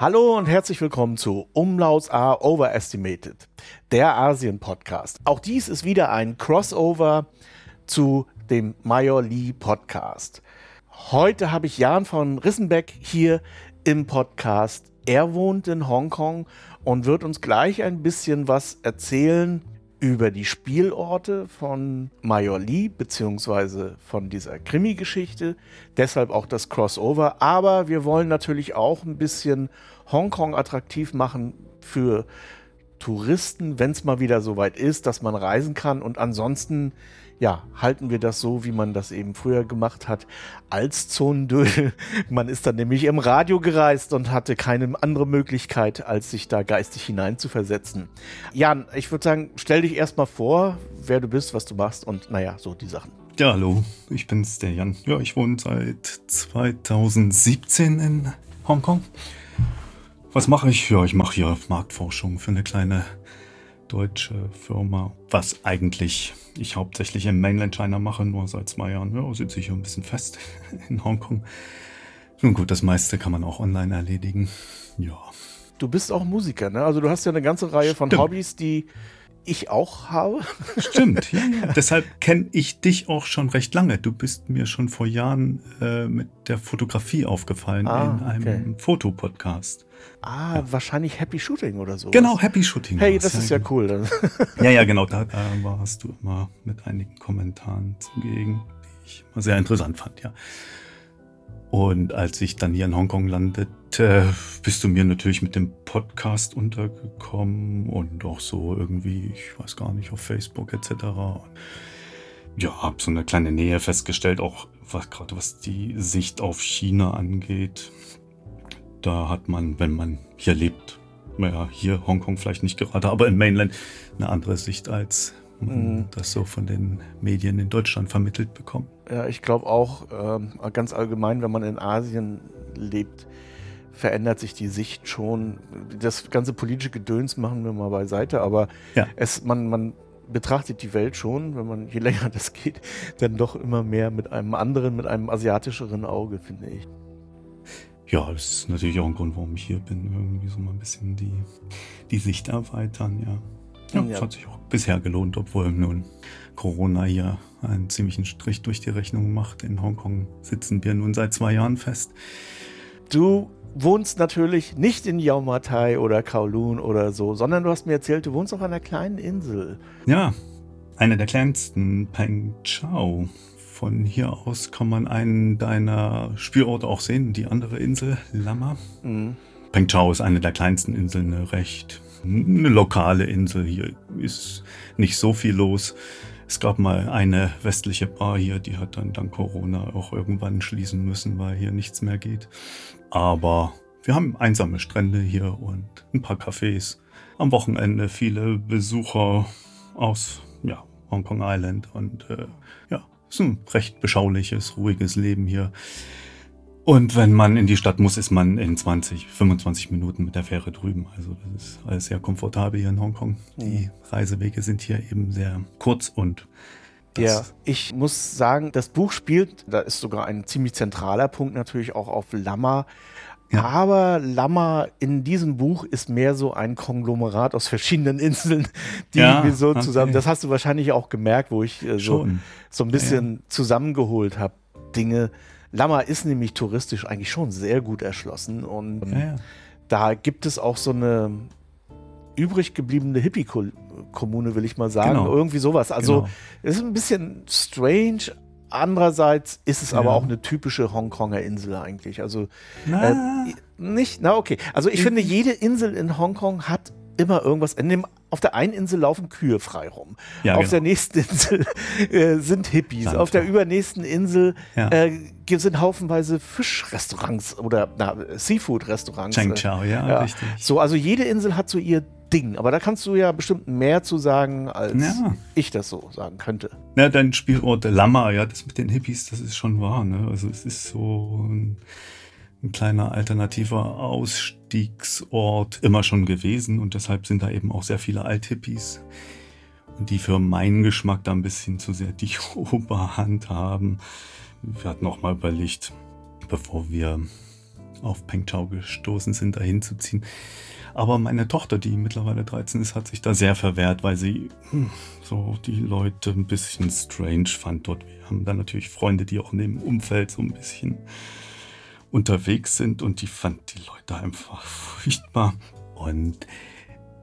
Hallo und herzlich willkommen zu Umlauts are Overestimated, der Asien-Podcast. Auch dies ist wieder ein Crossover zu dem Major Lee Podcast. Heute habe ich Jan von Rissenbeck hier im Podcast. Er wohnt in Hongkong und wird uns gleich ein bisschen was erzählen über die Spielorte von Major Lee beziehungsweise von dieser Krimi-Geschichte. Deshalb auch das Crossover. Aber wir wollen natürlich auch ein bisschen Hongkong attraktiv machen für Touristen, wenn es mal wieder so weit ist, dass man reisen kann. Und ansonsten ja, halten wir das so, wie man das eben früher gemacht hat, als Zonendödel. Man ist dann nämlich im Radio gereist und hatte keine andere Möglichkeit, als sich da geistig hineinzuversetzen. Jan, ich würde sagen, stell dich erstmal vor, wer du bist, was du machst und naja, so die Sachen. Ja, hallo, ich bin's, der Jan. Ja, ich wohne seit 2017 in Hongkong. Was mache ich? Ja, ich mache hier Marktforschung für eine kleine deutsche Firma, was eigentlich ich hauptsächlich im Mainland China mache, nur seit zwei Jahren. Ja, sitze ich hier ein bisschen fest in Hongkong. Nun gut, das meiste kann man auch online erledigen. Ja. Du bist auch Musiker, ne? Also du hast ja eine ganze Reihe von Stimmt. Hobbys, die ich auch habe. Stimmt, ja, ja. Deshalb kenne ich dich auch schon recht lange. Du bist mir schon vor Jahren äh, mit der Fotografie aufgefallen ah, in einem okay. Fotopodcast. Ah, ja. wahrscheinlich Happy Shooting oder so. Genau, Happy Shooting. Hey, das ist ja cool. ja, ja, genau. Da, da warst du immer mit einigen Kommentaren zugegen, die ich immer sehr interessant fand, ja. Und als ich dann hier in Hongkong landete, bist du mir natürlich mit dem Podcast untergekommen und auch so irgendwie, ich weiß gar nicht, auf Facebook etc. Ja, hab so eine kleine Nähe festgestellt, auch was, gerade was die Sicht auf China angeht. Da hat man, wenn man hier lebt, naja, hier Hongkong vielleicht nicht gerade, aber im Mainland eine andere Sicht als man mhm. das so von den Medien in Deutschland vermittelt bekommt. Ja, ich glaube auch ähm, ganz allgemein, wenn man in Asien lebt, verändert sich die Sicht schon. Das ganze politische Gedöns machen wir mal beiseite, aber ja. es, man, man betrachtet die Welt schon, wenn man, je länger das geht, dann doch immer mehr mit einem anderen, mit einem asiatischeren Auge, finde ich. Ja, das ist natürlich auch ein Grund, warum ich hier bin. Irgendwie so mal ein bisschen die, die Sicht erweitern, ja. Ja, ja. Das hat sich auch bisher gelohnt, obwohl nun Corona hier einen ziemlichen Strich durch die Rechnung macht. In Hongkong sitzen wir nun seit zwei Jahren fest. Du wohnst natürlich nicht in Yau Ma Tai oder Kowloon oder so, sondern du hast mir erzählt, du wohnst auf einer kleinen Insel. Ja, eine der kleinsten, Peng Chau. Von hier aus kann man einen deiner Spielorte auch sehen, die andere Insel, Lama. Mhm. Peng Chau ist eine der kleinsten Inseln, recht eine lokale Insel. Hier ist nicht so viel los. Es gab mal eine westliche Bar hier, die hat dann dank Corona auch irgendwann schließen müssen, weil hier nichts mehr geht. Aber wir haben einsame Strände hier und ein paar Cafés. Am Wochenende viele Besucher aus ja, Hongkong Island und äh, ist ein recht beschauliches, ruhiges Leben hier. Und wenn man in die Stadt muss, ist man in 20, 25 Minuten mit der Fähre drüben. Also das ist alles sehr komfortabel hier in Hongkong. Die Reisewege sind hier eben sehr kurz und ja, ich muss sagen, das Buch spielt, da ist sogar ein ziemlich zentraler Punkt natürlich auch auf Lama. Ja. Aber Lama in diesem Buch ist mehr so ein Konglomerat aus verschiedenen Inseln, die ja, wir so zusammen. Okay. Das hast du wahrscheinlich auch gemerkt, wo ich äh, so, so ein bisschen ja, zusammengeholt habe. Dinge, Lama ist nämlich touristisch eigentlich schon sehr gut erschlossen und da gibt es auch so eine übrig gebliebene Hippie-Kommune, will ich mal sagen. Genau. Irgendwie sowas. Also genau. es ist ein bisschen strange. Andererseits ist es ja. aber auch eine typische Hongkonger Insel eigentlich. Also äh, nicht, na okay. Also ich finde, jede Insel in Hongkong hat immer irgendwas. Dem, auf der einen Insel laufen Kühe frei rum. Ja, auf genau. der nächsten Insel äh, sind Hippies. Sand, auf der übernächsten Insel ja. äh, sind haufenweise Fischrestaurants oder Seafood-Restaurants. Cheng Chao, ja, ja, richtig. So, also jede Insel hat so ihr Ding. Aber da kannst du ja bestimmt mehr zu sagen, als ja. ich das so sagen könnte. Ja, dein Spielort Lama, ja, das mit den Hippies, das ist schon wahr. Ne? Also es ist so ein ein kleiner alternativer Ausstiegsort immer schon gewesen und deshalb sind da eben auch sehr viele Althippies, die für meinen Geschmack da ein bisschen zu sehr die Oberhand haben. Wir hatten auch mal überlegt, bevor wir auf Pengchao gestoßen sind, da hinzuziehen. Aber meine Tochter, die mittlerweile 13 ist, hat sich da sehr verwehrt, weil sie hm, so die Leute ein bisschen strange fand dort. Wir haben da natürlich Freunde, die auch in dem Umfeld so ein bisschen unterwegs sind und die fand die Leute einfach furchtbar. Und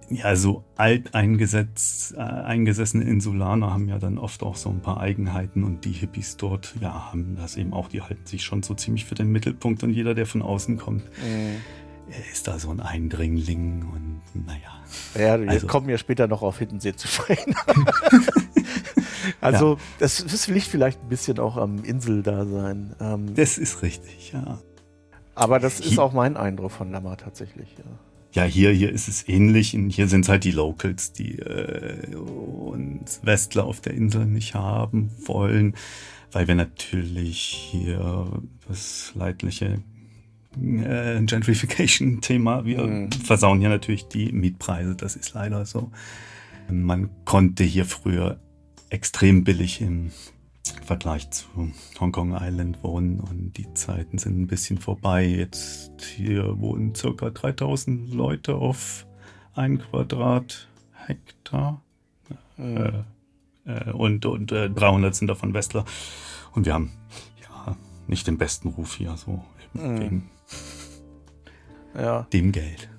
ja, so alteingesetzt, äh, Insulaner haben ja dann oft auch so ein paar Eigenheiten und die Hippies dort, ja, haben das eben auch, die halten sich schon so ziemlich für den Mittelpunkt und jeder, der von außen kommt, mhm. Ist da so ein Eindringling und naja. Ja, wir also, kommen ja später noch auf Hiddensee zu sprechen. also, ja. das, das liegt vielleicht ein bisschen auch am Inseldasein. Ähm, das ist richtig, ja. Aber das ist auch mein Eindruck von Lammer tatsächlich, ja. Ja, hier, hier ist es ähnlich. Und hier sind es halt die Locals, die äh, uns Westler auf der Insel nicht haben wollen, weil wir natürlich hier das leidliche äh, Gentrification-Thema, wir mhm. versauen hier natürlich die Mietpreise. Das ist leider so. Man konnte hier früher extrem billig im Vergleich zu Hongkong Island wohnen und die Zeiten sind ein bisschen vorbei. Jetzt hier wohnen circa 3000 Leute auf ein Quadrathektar mhm. äh, äh, und, und äh, 300 sind davon Westler und wir haben ja nicht den besten Ruf hier, so mhm. wegen ja. dem Geld.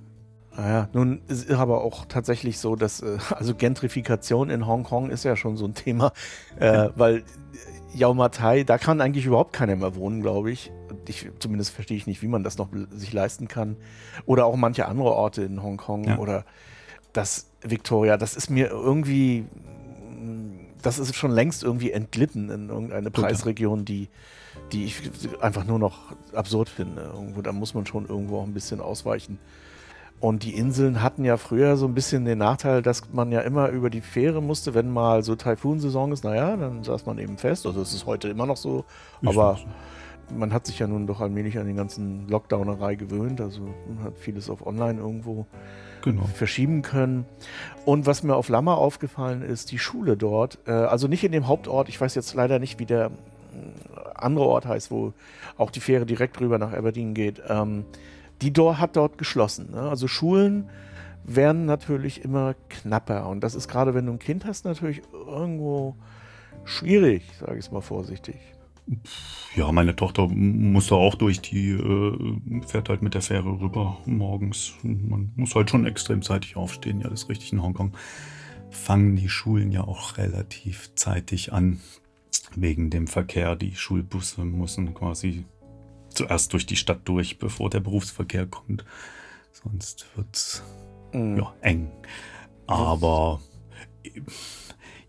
Naja, nun ist aber auch tatsächlich so, dass äh, also Gentrifikation in Hongkong ist ja schon so ein Thema, äh, weil Yau Ma Tai, da kann eigentlich überhaupt keiner mehr wohnen, glaube ich. ich. Zumindest verstehe ich nicht, wie man das noch sich leisten kann. Oder auch manche andere Orte in Hongkong ja. oder das Victoria, das ist mir irgendwie, das ist schon längst irgendwie entglitten in irgendeine Preisregion, die, die ich einfach nur noch absurd finde. Irgendwo, da muss man schon irgendwo auch ein bisschen ausweichen. Und die Inseln hatten ja früher so ein bisschen den Nachteil, dass man ja immer über die Fähre musste, wenn mal so Taifunsaison ist. Naja, dann saß man eben fest. Also es ist heute immer noch so. Ich aber man hat sich ja nun doch allmählich an den ganzen Lockdownerei gewöhnt. Also man hat vieles auf Online irgendwo genau. verschieben können. Und was mir auf Lama aufgefallen ist, die Schule dort, äh, also nicht in dem Hauptort, ich weiß jetzt leider nicht, wie der äh, andere Ort heißt, wo auch die Fähre direkt rüber nach Aberdeen geht. Ähm, die dort hat dort geschlossen. Ne? Also Schulen werden natürlich immer knapper. Und das ist gerade, wenn du ein Kind hast, natürlich irgendwo schwierig, sage ich es mal vorsichtig. Ja, meine Tochter muss da auch durch, die äh, fährt halt mit der Fähre rüber morgens. Man muss halt schon extrem zeitig aufstehen, ja, das ist richtig in Hongkong. Fangen die Schulen ja auch relativ zeitig an, wegen dem Verkehr. Die Schulbusse müssen quasi zuerst durch die Stadt durch, bevor der Berufsverkehr kommt. Sonst wird es mhm. ja, eng. Aber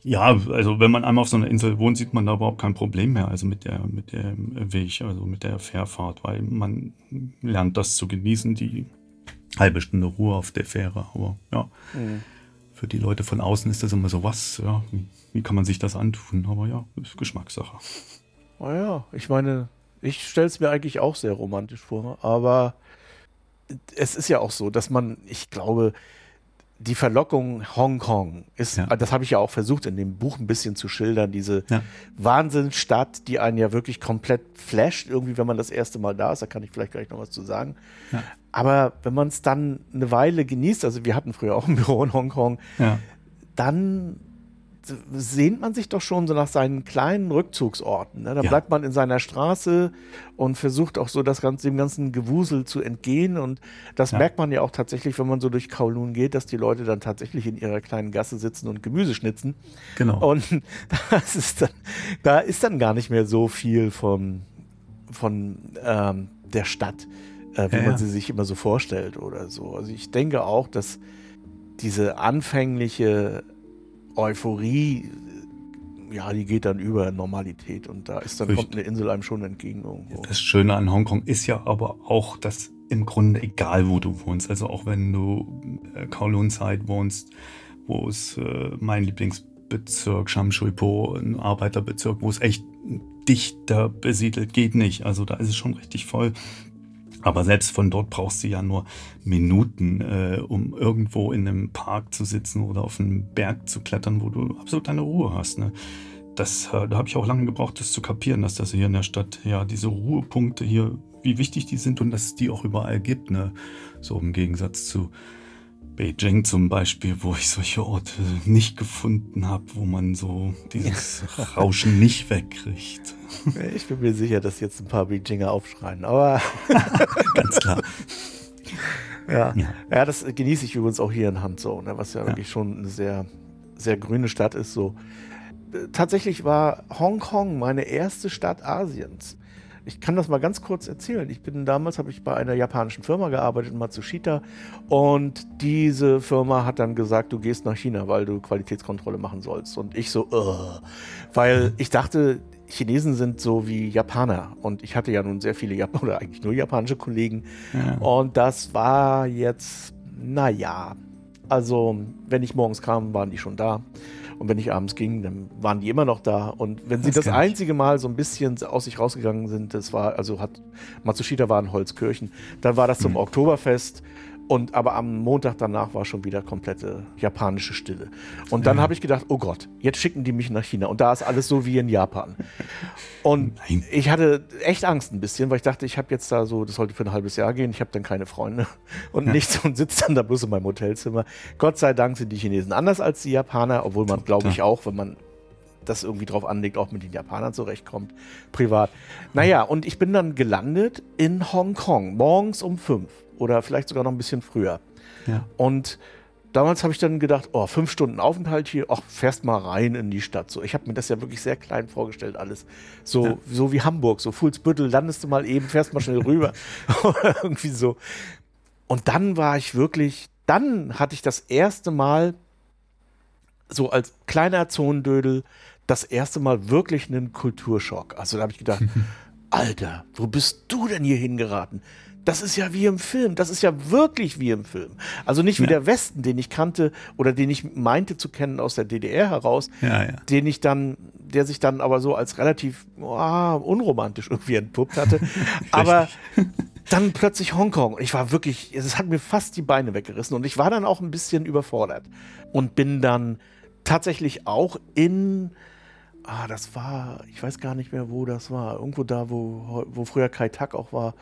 ja, also wenn man einmal auf so einer Insel wohnt, sieht man da überhaupt kein Problem mehr. Also mit der, mit dem Weg, also mit der Fährfahrt, weil man lernt das zu genießen, die halbe Stunde Ruhe auf der Fähre. Aber ja, mhm. Für die Leute von außen ist das immer so was, ja, wie, kann man sich das antun? Aber ja, ist Geschmackssache. Naja, ich meine, ich stelle es mir eigentlich auch sehr romantisch vor, aber es ist ja auch so, dass man, ich glaube, die Verlockung Hongkong ist, ja. das habe ich ja auch versucht in dem Buch ein bisschen zu schildern, diese ja. Wahnsinnsstadt, die einen ja wirklich komplett flasht, irgendwie, wenn man das erste Mal da ist, da kann ich vielleicht gleich noch was zu sagen. Ja. Aber wenn man es dann eine Weile genießt, also wir hatten früher auch ein Büro in Hongkong, dann sehnt man sich doch schon so nach seinen kleinen Rückzugsorten. Ne? Da ja. bleibt man in seiner Straße und versucht auch so das ganze, dem ganzen Gewusel zu entgehen. Und das ja. merkt man ja auch tatsächlich, wenn man so durch Kowloon geht, dass die Leute dann tatsächlich in ihrer kleinen Gasse sitzen und Gemüse schnitzen. Genau. Und das ist dann, da ist dann gar nicht mehr so viel von, von ähm, der Stadt, äh, wie ja, man sie sich immer so vorstellt oder so. Also ich denke auch, dass diese anfängliche Euphorie, ja, die geht dann über Normalität und da ist dann kommt eine Insel einem schon entgegen irgendwo. Das Schöne an Hongkong ist ja aber auch, dass im Grunde egal wo du wohnst, also auch wenn du äh, Kowloon Side wohnst, wo es äh, mein Lieblingsbezirk Sham Shui Po, ein Arbeiterbezirk, wo es echt dichter besiedelt geht nicht. Also da ist es schon richtig voll. Aber selbst von dort brauchst du ja nur Minuten, äh, um irgendwo in einem Park zu sitzen oder auf einem Berg zu klettern, wo du absolut deine Ruhe hast. Ne? Das, äh, da habe ich auch lange gebraucht, das zu kapieren, dass das hier in der Stadt ja diese Ruhepunkte hier wie wichtig die sind und dass es die auch überall gibt. Ne? So im Gegensatz zu Beijing zum Beispiel, wo ich solche Orte nicht gefunden habe, wo man so dieses Rauschen nicht wegkriegt. Ich bin mir sicher, dass jetzt ein paar Beijinger aufschreien, aber. Ganz klar. Ja. ja. ja, das genieße ich übrigens auch hier in Hanzhou, ne, was ja, ja, wirklich schon eine sehr, sehr grüne Stadt ist. So. Tatsächlich war Hongkong meine erste Stadt Asiens. Ich kann das mal ganz kurz erzählen. Ich bin damals, habe ich bei einer japanischen Firma gearbeitet, Matsushita, und diese Firma hat dann gesagt, du gehst nach China, weil du Qualitätskontrolle machen sollst. Und ich so, uh, weil ich dachte, Chinesen sind so wie Japaner. Und ich hatte ja nun sehr viele Japaner oder eigentlich nur japanische Kollegen. Ja. und das war jetzt, naja, also wenn ich morgens kam, waren die schon da. Und wenn ich abends ging, dann waren die immer noch da. Und wenn sie das, das einzige Mal so ein bisschen aus sich rausgegangen sind, das war, also hat Matsushita war in Holzkirchen, dann war das zum mhm. Oktoberfest und aber am Montag danach war schon wieder komplette japanische Stille. Und dann ja. habe ich gedacht, oh Gott, jetzt schicken die mich nach China. Und da ist alles so wie in Japan. Und Nein. ich hatte echt Angst ein bisschen, weil ich dachte, ich habe jetzt da so, das sollte für ein halbes Jahr gehen, ich habe dann keine Freunde und ja. nichts und sitze dann da bloß in meinem Hotelzimmer. Gott sei Dank sind die Chinesen anders als die Japaner, obwohl man, glaube ich, auch, wenn man das irgendwie drauf anlegt, auch mit den Japanern zurechtkommt, privat. Naja, und ich bin dann gelandet in Hongkong, morgens um fünf oder vielleicht sogar noch ein bisschen früher. Ja. Und damals habe ich dann gedacht, oh, fünf Stunden Aufenthalt hier, ach, fährst mal rein in die Stadt. So, ich habe mir das ja wirklich sehr klein vorgestellt, alles. So, ja. so wie Hamburg, so Fuhlsbüttel, landest du mal eben, fährst mal schnell rüber. Oder irgendwie so. Und dann war ich wirklich, dann hatte ich das erste Mal, so als kleiner Zonendödel, das erste Mal wirklich einen Kulturschock. Also da habe ich gedacht, Alter, wo bist du denn hier hingeraten? Das ist ja wie im Film. Das ist ja wirklich wie im Film. Also nicht wie ja. der Westen, den ich kannte oder den ich meinte zu kennen aus der DDR heraus, ja, ja. den ich dann, der sich dann aber so als relativ oh, unromantisch irgendwie entpuppt hatte. aber dann plötzlich Hongkong. Ich war wirklich, es hat mir fast die Beine weggerissen und ich war dann auch ein bisschen überfordert und bin dann tatsächlich auch in Ah, das war, ich weiß gar nicht mehr, wo das war. Irgendwo da, wo, wo früher Kai Tak auch war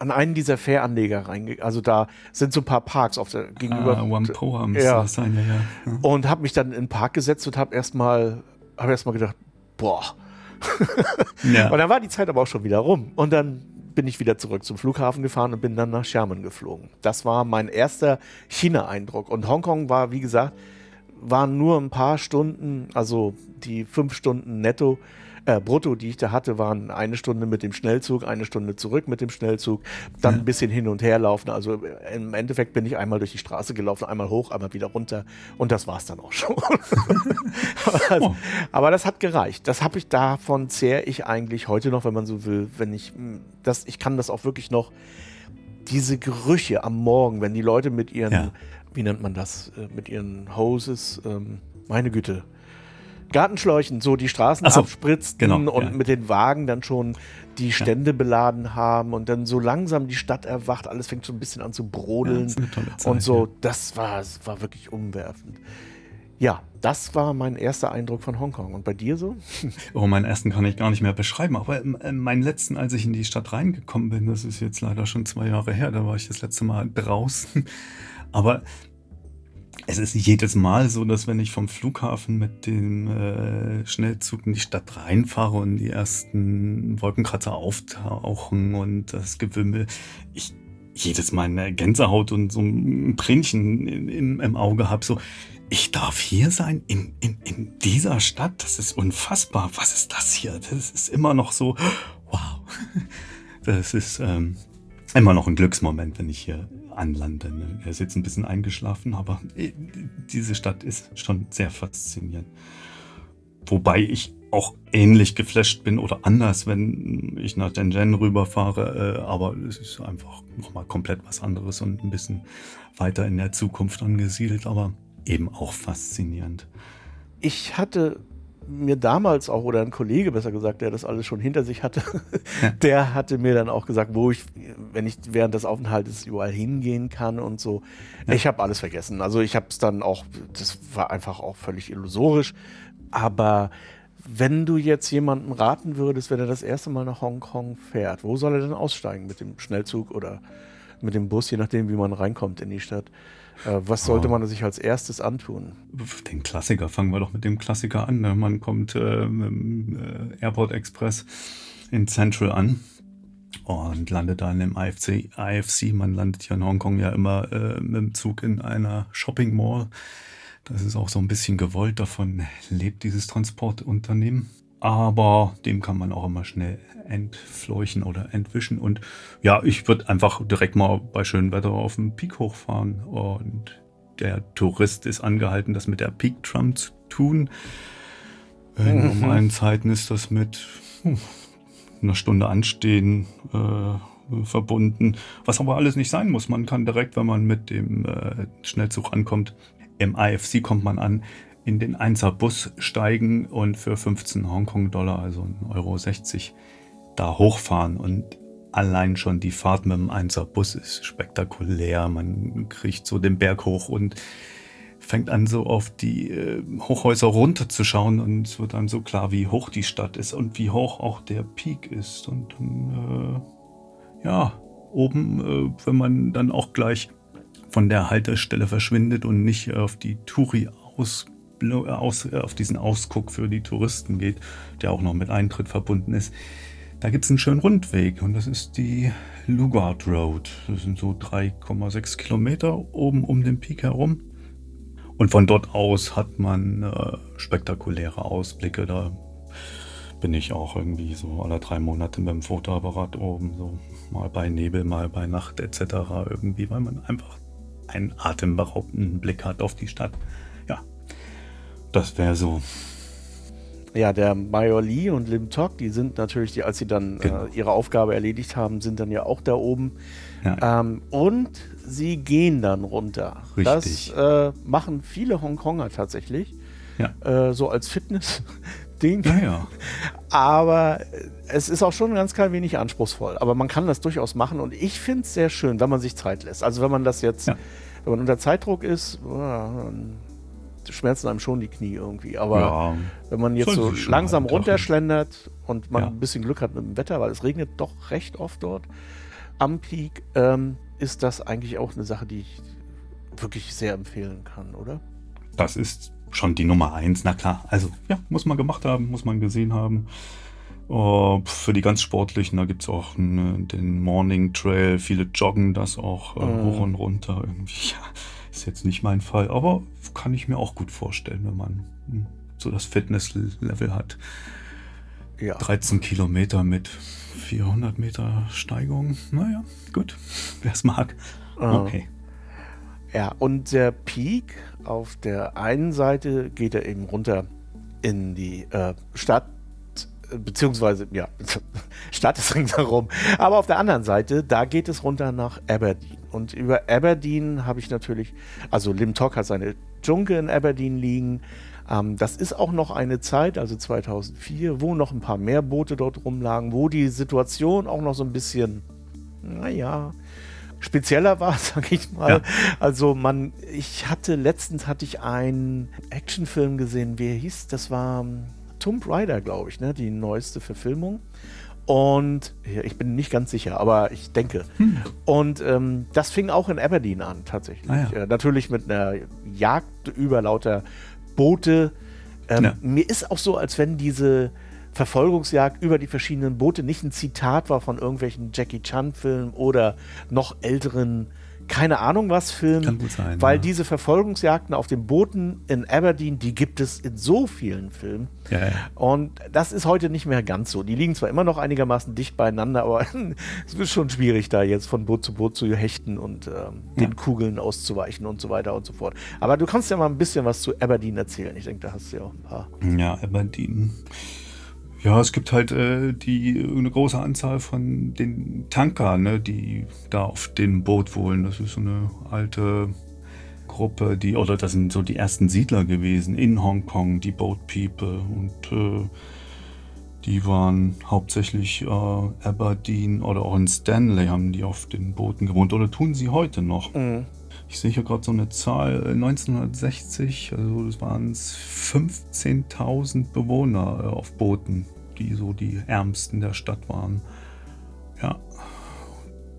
an einen dieser Fähranleger reingegangen. Also da sind so ein paar Parks auf der gegenüber. Ah, Wampoa müsste ja. das sein, ja. Und habe mich dann in den Park gesetzt und habe erstmal hab erst gedacht, boah. ja. Und dann war die Zeit aber auch schon wieder rum. Und dann bin ich wieder zurück zum Flughafen gefahren und bin dann nach Xiamen geflogen. Das war mein erster China-Eindruck. Und Hongkong war, wie gesagt, waren nur ein paar Stunden, also die fünf Stunden netto äh, brutto, die ich da hatte, waren eine Stunde mit dem Schnellzug, eine Stunde zurück mit dem Schnellzug, dann ein bisschen hin und her laufen. Also äh, im Endeffekt bin ich einmal durch die Straße gelaufen, einmal hoch, einmal wieder runter und das war es dann auch schon. aber, oh. aber, das hat gereicht. Das habe ich davon zehre ich eigentlich heute noch, wenn man so will, wenn ich hm, das, ich kann das auch wirklich noch diese Gerüche am Morgen, wenn die Leute mit ihren, ja. wie nennt man das, äh, mit ihren Hoses, ähm, meine Güte, Gartenschläuchen so die Straßen so, abspritzten genau, und ja. mit den Wagen dann schon die Stände ja. beladen haben und dann so langsam die Stadt erwacht, alles fängt schon ein bisschen an zu brodeln ja, Zeit, und so. Das war, das war wirklich umwerfend. Ja, das war mein erster Eindruck von Hongkong. Und bei dir so? Oh, meinen ersten kann ich gar nicht mehr beschreiben. Aber äh, meinen letzten, als ich in die Stadt reingekommen bin, das ist jetzt leider schon zwei Jahre her, da war ich das letzte Mal draußen. Aber es ist jedes Mal so, dass wenn ich vom Flughafen mit dem äh, Schnellzug in die Stadt reinfahre und die ersten Wolkenkratzer auftauchen und das Gewimmel, ich jedes Mal eine Gänsehaut und so ein Tränchen in, in, im Auge habe, so, ich darf hier sein, in, in, in dieser Stadt, das ist unfassbar, was ist das hier? Das ist immer noch so, wow. Das ist ähm, immer noch ein Glücksmoment, wenn ich hier anlande. Er ist jetzt ein bisschen eingeschlafen, aber äh, diese Stadt ist schon sehr faszinierend. Wobei ich auch ähnlich geflasht bin oder anders, wenn ich nach Shenzhen rüberfahre, äh, aber es ist einfach nochmal komplett was anderes und ein bisschen weiter in der Zukunft angesiedelt, aber eben auch faszinierend. Ich hatte mir damals auch, oder ein Kollege besser gesagt, der das alles schon hinter sich hatte, der hatte mir dann auch gesagt, wo ich, wenn ich während des Aufenthaltes überall hingehen kann und so. Ja. Ich habe alles vergessen. Also ich habe es dann auch, das war einfach auch völlig illusorisch. Aber wenn du jetzt jemanden raten würdest, wenn er das erste Mal nach Hongkong fährt, wo soll er denn aussteigen? Mit dem Schnellzug oder mit dem Bus, je nachdem, wie man reinkommt in die Stadt? Äh, was sollte oh. man sich als erstes antun? Den Klassiker, fangen wir doch mit dem Klassiker an. Ne? Man kommt äh, mit dem äh, Airport Express in Central an und landet dann im IFC. IFC. Man landet hier in Hongkong ja immer äh, mit dem Zug in einer Shopping Mall. Das ist auch so ein bisschen gewollt, davon lebt dieses Transportunternehmen. Aber dem kann man auch immer schnell entfleuchen oder entwischen. Und ja, ich würde einfach direkt mal bei schönem Wetter auf den Peak hochfahren. Und der Tourist ist angehalten, das mit der Peak Tram zu tun. In normalen Zeiten ist das mit hm, einer Stunde Anstehen äh, verbunden. Was aber alles nicht sein muss. Man kann direkt, wenn man mit dem äh, Schnellzug ankommt, im IFC kommt man an, in den 1er Bus steigen und für 15 Hongkong-Dollar, also 1,60 Euro, da hochfahren. Und allein schon die Fahrt mit dem 1er Bus ist spektakulär. Man kriegt so den Berg hoch und fängt an, so auf die äh, Hochhäuser runterzuschauen und es wird dann so klar, wie hoch die Stadt ist und wie hoch auch der Peak ist. Und dann, äh, ja, oben, äh, wenn man dann auch gleich von der Haltestelle verschwindet und nicht auf die Touri aus, aus, auf diesen Ausguck für die Touristen geht, der auch noch mit Eintritt verbunden ist. Da gibt es einen schönen Rundweg und das ist die Lugard Road. Das sind so 3,6 Kilometer oben um den Peak herum. Und von dort aus hat man äh, spektakuläre Ausblicke. Da bin ich auch irgendwie so alle drei Monate mit dem Fotoapparat oben, so mal bei Nebel, mal bei Nacht etc. irgendwie, weil man einfach einen atemberaubenden Blick hat auf die Stadt. Das wäre so. Ja, der Major Lee und Lim Tok, die sind natürlich, die, als sie dann genau. äh, ihre Aufgabe erledigt haben, sind dann ja auch da oben. Ja. Ähm, und sie gehen dann runter. Richtig. Das äh, machen viele Hongkonger tatsächlich. Ja. Äh, so als Fitness-Ding. Ja, ja. Aber es ist auch schon ganz klein wenig anspruchsvoll. Aber man kann das durchaus machen und ich finde es sehr schön, wenn man sich Zeit lässt. Also wenn man das jetzt, ja. wenn man unter Zeitdruck ist, dann schmerzen einem schon die Knie irgendwie. Aber ja, wenn man jetzt so langsam runterschlendert und man ja. ein bisschen Glück hat mit dem Wetter, weil es regnet doch recht oft dort am Peak, ähm, ist das eigentlich auch eine Sache, die ich wirklich sehr empfehlen kann, oder? Das ist schon die Nummer eins, na klar. Also ja, muss man gemacht haben, muss man gesehen haben. Uh, für die ganz Sportlichen, da gibt es auch ne, den Morning Trail. Viele joggen das auch äh, mm. hoch und runter. Irgendwie. Ja, ist jetzt nicht mein Fall, aber kann ich mir auch gut vorstellen, wenn man hm, so das Fitnesslevel hat. Ja. 13 Kilometer mit 400 Meter Steigung. Naja, gut, wer es mag. Ah. Okay. Ja, und der Peak auf der einen Seite geht er eben runter in die äh, Stadt, beziehungsweise, ja, Stadt ist ringsherum. Aber auf der anderen Seite, da geht es runter nach Aberdeen. Und über Aberdeen habe ich natürlich, also Lim Tok hat seine Dschunke in Aberdeen liegen. Ähm, das ist auch noch eine Zeit, also 2004, wo noch ein paar mehr Boote dort rumlagen, wo die Situation auch noch so ein bisschen, naja, spezieller war, sag ich mal. Ja. Also man, ich hatte letztens hatte ich einen Actionfilm gesehen, wie er hieß, das war ähm, Tomb Raider, glaube ich, ne, die neueste Verfilmung. Und ich bin nicht ganz sicher, aber ich denke. Hm. Und ähm, das fing auch in Aberdeen an, tatsächlich. Ah, ja. äh, natürlich mit einer Jagd über lauter Boote. Ähm, ja. Mir ist auch so, als wenn diese Verfolgungsjagd über die verschiedenen Boote nicht ein Zitat war von irgendwelchen Jackie Chan-Filmen oder noch älteren keine Ahnung was Film, Kann gut sein, weil ja. diese Verfolgungsjagden auf den Booten in Aberdeen, die gibt es in so vielen Filmen. Ja, ja. Und das ist heute nicht mehr ganz so. Die liegen zwar immer noch einigermaßen dicht beieinander, aber es ist schon schwierig, da jetzt von Boot zu Boot zu hechten und ähm, den Kugeln auszuweichen und so weiter und so fort. Aber du kannst ja mal ein bisschen was zu Aberdeen erzählen. Ich denke, da hast du ja auch ein paar. Ja, Aberdeen. Ja, es gibt halt äh, die eine große Anzahl von den Tankern, ne, die da auf dem Boot wohnen. Das ist so eine alte Gruppe, die oder das sind so die ersten Siedler gewesen in Hongkong, die Boat People und äh, die waren hauptsächlich äh, Aberdeen oder auch in Stanley haben die auf den Booten gewohnt oder tun sie heute noch. Mhm. Ich sehe hier gerade so eine Zahl, 1960, also das waren es 15.000 Bewohner äh, auf Booten, die so die ärmsten der Stadt waren. Ja,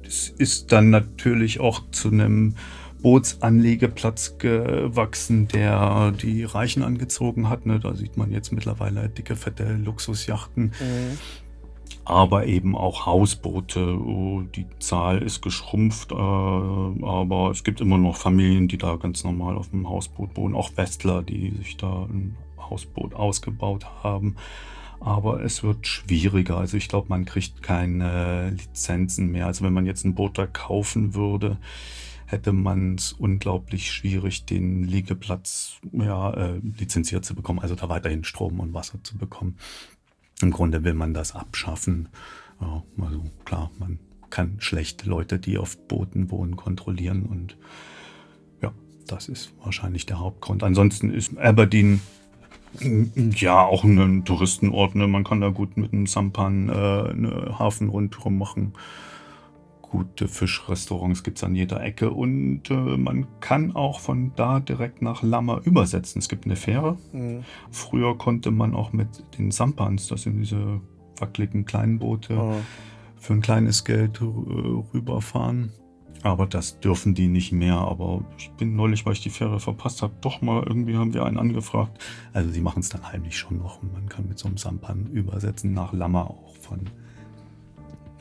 es ist dann natürlich auch zu einem Bootsanlegeplatz gewachsen, der die Reichen angezogen hat. Ne? Da sieht man jetzt mittlerweile dicke, fette Luxusjachten. Mhm. Aber eben auch Hausboote. Oh, die Zahl ist geschrumpft, äh, aber es gibt immer noch Familien, die da ganz normal auf dem Hausboot wohnen. Auch Westler, die sich da ein Hausboot ausgebaut haben. Aber es wird schwieriger. Also ich glaube, man kriegt keine Lizenzen mehr. Also wenn man jetzt ein Boot da kaufen würde, hätte man es unglaublich schwierig, den Liegeplatz ja, äh, lizenziert zu bekommen, also da weiterhin Strom und Wasser zu bekommen. Im Grunde will man das abschaffen. Also klar, man kann schlecht Leute, die auf Booten wohnen, kontrollieren und ja, das ist wahrscheinlich der Hauptgrund. Ansonsten ist Aberdeen ja auch ein Touristenort. Ne? Man kann da gut mit einem Sampan äh, eine Hafenrundtour machen gute Fischrestaurants gibt es an jeder Ecke und äh, man kann auch von da direkt nach Lama übersetzen. Es gibt eine Fähre. Mhm. Früher konnte man auch mit den Sampans, das sind diese wackeligen kleinen Boote, oh. für ein kleines Geld äh, rüberfahren. Aber das dürfen die nicht mehr. Aber ich bin neulich, weil ich die Fähre verpasst habe, doch mal irgendwie haben wir einen angefragt. Also sie machen es dann heimlich schon noch und man kann mit so einem Sampan übersetzen nach Lama auch von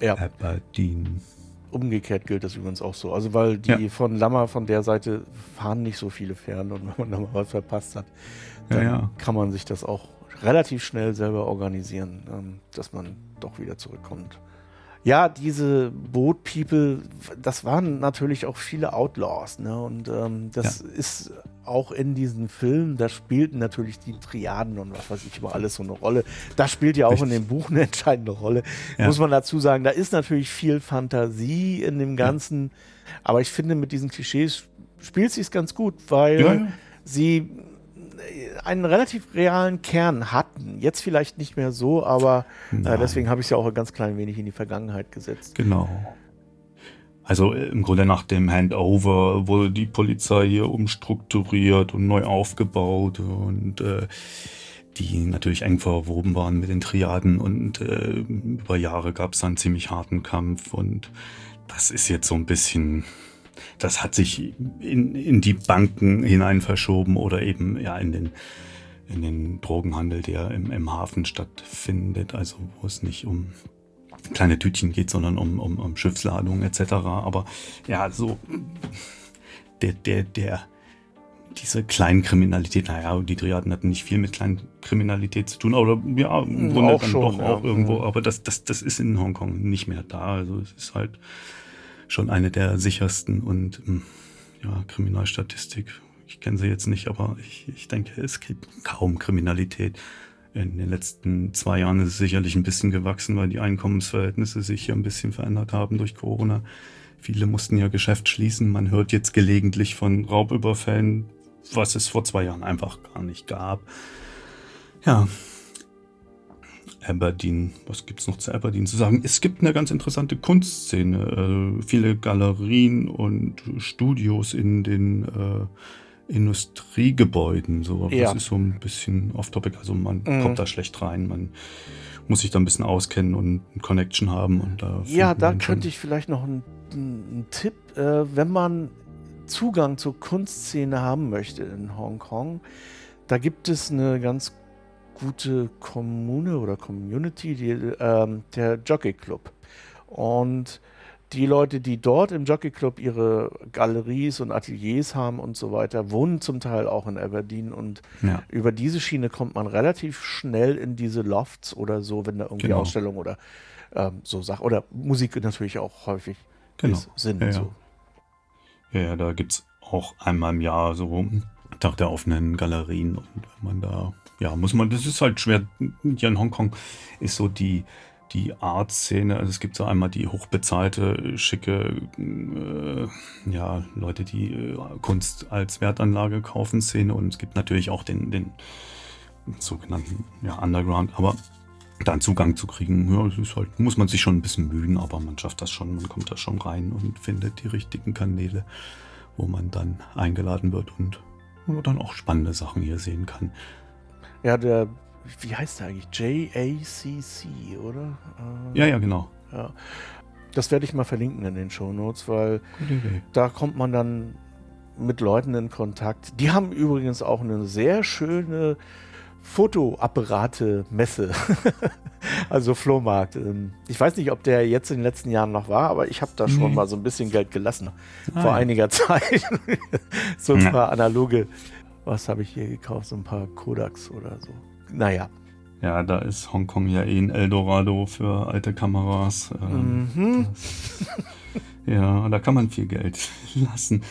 ja. Aberdeen. Umgekehrt gilt das übrigens auch so. Also weil die ja. von Lammer von der Seite fahren nicht so viele Fähren und wenn man da mal was verpasst hat, dann ja, ja. kann man sich das auch relativ schnell selber organisieren, ähm, dass man doch wieder zurückkommt ja, diese Boat People, das waren natürlich auch viele Outlaws, ne? Und ähm, das ist auch in diesen Filmen, da spielten natürlich die Triaden und was weiß ich über alles so eine Rolle. Das spielt ja auch Richtig. in dem Buch eine entscheidende Rolle. Ja. Muss man dazu sagen, da ist natürlich viel Fantasie in dem Ganzen, ja. aber ich finde, mit diesen Klischees spielt sie es ganz gut, weil sie einen relativ realen Kern hatten. Jetzt vielleicht nicht mehr so, aber äh, deswegen habe ich es ja auch ein ganz klein wenig in die Vergangenheit gesetzt. Genau. Also äh, im Grunde nach dem Handover wurde die Polizei hier umstrukturiert und neu aufgebaut und äh, die natürlich eng verwoben waren mit den Triaden und äh, über Jahre gab es einen ziemlich harten Kampf und das ist jetzt so ein bisschen das hat sich in, in die Banken hinein verschoben oder eben ja in den, in den Drogenhandel, der im, im Hafen stattfindet, also wo es nicht um kleine Tütchen geht, sondern um, um, um Schiffsladungen etc. Aber ja, so der, der, der, diese Kleinkriminalität, naja, die Triaden hatten nicht viel mit Kleinkriminalität zu tun, aber ja, im Grunde auch dann schon, doch ja. auch irgendwo, aber das, das, das ist in Hongkong nicht mehr da. Also es ist halt schon eine der sichersten und hm, ja, Kriminalstatistik. Ich kenne sie jetzt nicht, aber ich, ich denke, es gibt kaum Kriminalität. In den letzten zwei Jahren ist es sicherlich ein bisschen gewachsen, weil die Einkommensverhältnisse sich hier ein bisschen verändert haben durch Corona. Viele mussten ja Geschäft schließen. Man hört jetzt gelegentlich von Raubüberfällen, was es vor zwei Jahren einfach gar nicht gab. Ja, Aberdeen. Was gibt es noch zu Aberdeen zu sagen? Es gibt eine ganz interessante Kunstszene. Äh, viele Galerien und Studios in den äh, Industriegebäuden. So. Ja. Das ist so ein bisschen off-topic. Also man mhm. kommt da schlecht rein. Man muss sich da ein bisschen auskennen und eine Connection haben. Und da ja, da könnte ich vielleicht noch einen, einen Tipp, äh, wenn man Zugang zur Kunstszene haben möchte in Hongkong. Da gibt es eine ganz gute Kommune oder Community, die, ähm, der Jockey Club. Und die Leute, die dort im Jockey Club ihre Galeries und Ateliers haben und so weiter, wohnen zum Teil auch in Aberdeen und ja. über diese Schiene kommt man relativ schnell in diese Lofts oder so, wenn da irgendwie genau. Ausstellungen oder ähm, so Sachen oder Musik natürlich auch häufig genau. sind. Ja, so. ja. ja, da gibt es auch einmal im Jahr so Tag der offenen Galerien und wenn man da ja, muss man, das ist halt schwer. Hier in Hongkong ist so die, die Art-Szene, also es gibt so einmal die hochbezahlte, schicke, äh, ja, Leute, die äh, Kunst als Wertanlage kaufen, Szene. Und es gibt natürlich auch den, den sogenannten ja, Underground, aber dann Zugang zu kriegen, ja, das ist halt, muss man sich schon ein bisschen mühen, aber man schafft das schon, man kommt da schon rein und findet die richtigen Kanäle wo man dann eingeladen wird und wo man dann auch spannende Sachen hier sehen kann. Ja, der, wie heißt der eigentlich? JACC, oder? ja, ja, genau. Ja. Das werde ich mal verlinken in den Show Notes, weil da kommt man dann mit Leuten in Kontakt. Die haben übrigens auch eine sehr schöne Fotoapparate-Messe. also Flohmarkt. Ähm, ich weiß nicht, ob der jetzt in den letzten Jahren noch war, aber ich habe da schon nee. mal so ein bisschen Geld gelassen. Ah, vor ja. einiger Zeit. so ein paar analoge. Was habe ich hier gekauft? So ein paar Kodaks oder so. Naja. Ja, da ist Hongkong ja eh ein Eldorado für alte Kameras. Ähm, mhm. Das, ja, da kann man viel Geld lassen.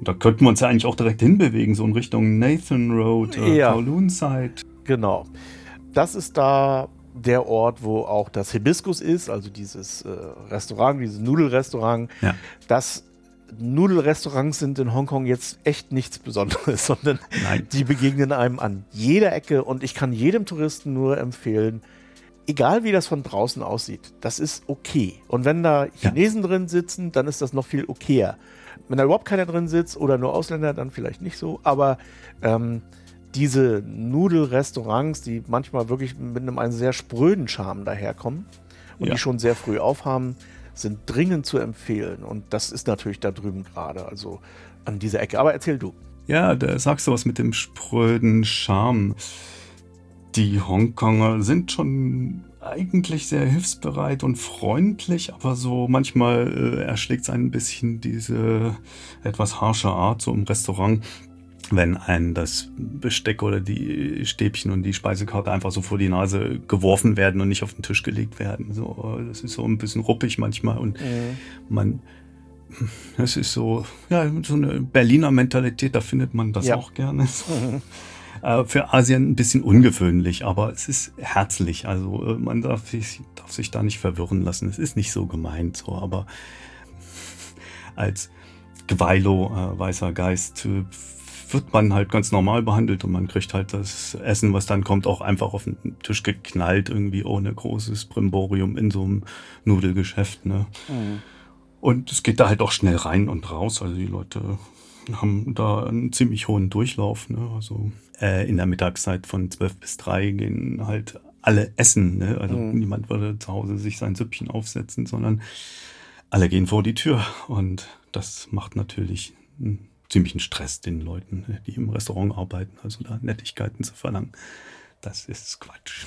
Da könnten wir uns ja eigentlich auch direkt hinbewegen, so in Richtung Nathan Road, äh, ja. Kowloon Side. Genau. Das ist da der Ort, wo auch das Hibiskus ist, also dieses äh, Restaurant, dieses Nudelrestaurant. Ja. Das Nudelrestaurants sind in Hongkong jetzt echt nichts Besonderes, sondern Nein. die begegnen einem an jeder Ecke und ich kann jedem Touristen nur empfehlen, egal wie das von draußen aussieht, das ist okay. Und wenn da Chinesen ja. drin sitzen, dann ist das noch viel okayer. Wenn da überhaupt keiner drin sitzt oder nur Ausländer, dann vielleicht nicht so, aber ähm, diese Nudelrestaurants, die manchmal wirklich mit einem, einem sehr spröden Charme daherkommen und ja. die schon sehr früh aufhaben, sind dringend zu empfehlen. Und das ist natürlich da drüben gerade, also an dieser Ecke. Aber erzähl du. Ja, da sagst du was mit dem spröden Charme. Die Hongkonger sind schon eigentlich sehr hilfsbereit und freundlich, aber so manchmal äh, erschlägt es ein bisschen diese etwas harsche Art so im Restaurant wenn einem das Besteck oder die Stäbchen und die Speisekarte einfach so vor die Nase geworfen werden und nicht auf den Tisch gelegt werden. So, das ist so ein bisschen ruppig manchmal und mhm. man, das ist so, ja, so eine Berliner Mentalität, da findet man das ja. auch gerne. Mhm. Äh, für Asien ein bisschen ungewöhnlich, aber es ist herzlich. Also äh, man darf sich, darf sich da nicht verwirren lassen. Es ist nicht so gemeint, so, aber als Gweilo, äh, weißer Geist, wird man halt ganz normal behandelt und man kriegt halt das Essen, was dann kommt, auch einfach auf den Tisch geknallt, irgendwie ohne großes Brimborium in so einem Nudelgeschäft. Ne? Mhm. Und es geht da halt auch schnell rein und raus. Also die Leute haben da einen ziemlich hohen Durchlauf. Ne? Also äh, in der Mittagszeit von 12 bis 3 gehen halt alle essen. Ne? Also mhm. niemand würde zu Hause sich sein Süppchen aufsetzen, sondern alle gehen vor die Tür. Und das macht natürlich einen ziemlichen Stress den Leuten, die im Restaurant arbeiten, also da Nettigkeiten zu verlangen. Das ist Quatsch.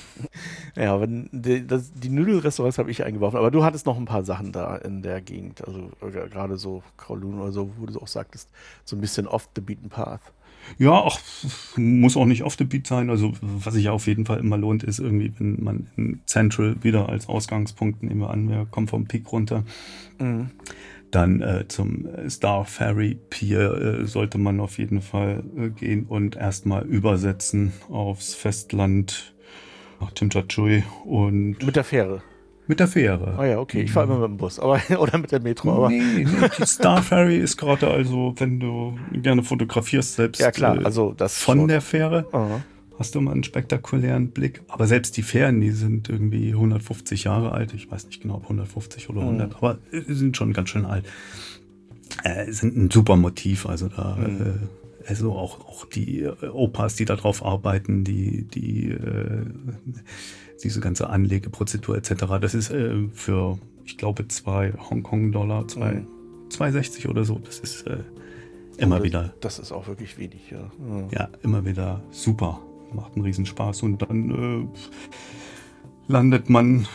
Ja, wenn die, das, die Nudelrestaurants habe ich eingeworfen, aber du hattest noch ein paar Sachen da in der Gegend, also äh, gerade so Kowloon oder so, wo du auch sagtest, so ein bisschen off the beaten path. Ja, auch muss auch nicht off the beat sein. Also was sich auf jeden Fall immer lohnt, ist irgendwie, wenn man in Central wieder als Ausgangspunkt, nehmen wir an, wir kommen vom Peak runter, mhm dann äh, zum Star Ferry Pier äh, sollte man auf jeden Fall äh, gehen und erstmal übersetzen aufs Festland nach Timchatchui und mit der Fähre. Mit der Fähre. Ah ja, okay. Ich fahre immer mit dem Bus aber, oder mit der Metro. Aber. Nee, nee, die Star Ferry ist gerade also, wenn du gerne fotografierst, selbst ja, klar. Äh, also das von schon. der Fähre. Aha hast du mal einen spektakulären Blick. Aber selbst die Fähren, die sind irgendwie 150 Jahre alt. Ich weiß nicht genau, ob 150 oder 100, mhm. aber sind schon ganz schön alt. Äh, sind ein super Motiv. Also da, mhm. äh, also auch, auch die äh, Opas, die darauf arbeiten, die, die, äh, diese ganze Anlegeprozedur etc. Das ist äh, für, ich glaube, zwei Hongkong-Dollar, zwei, mhm. 2,60 oder so. Das ist äh, immer das, wieder. Das ist auch wirklich wenig, ja. Ja, ja immer wieder super macht einen Riesenspaß. Und dann äh, landet man,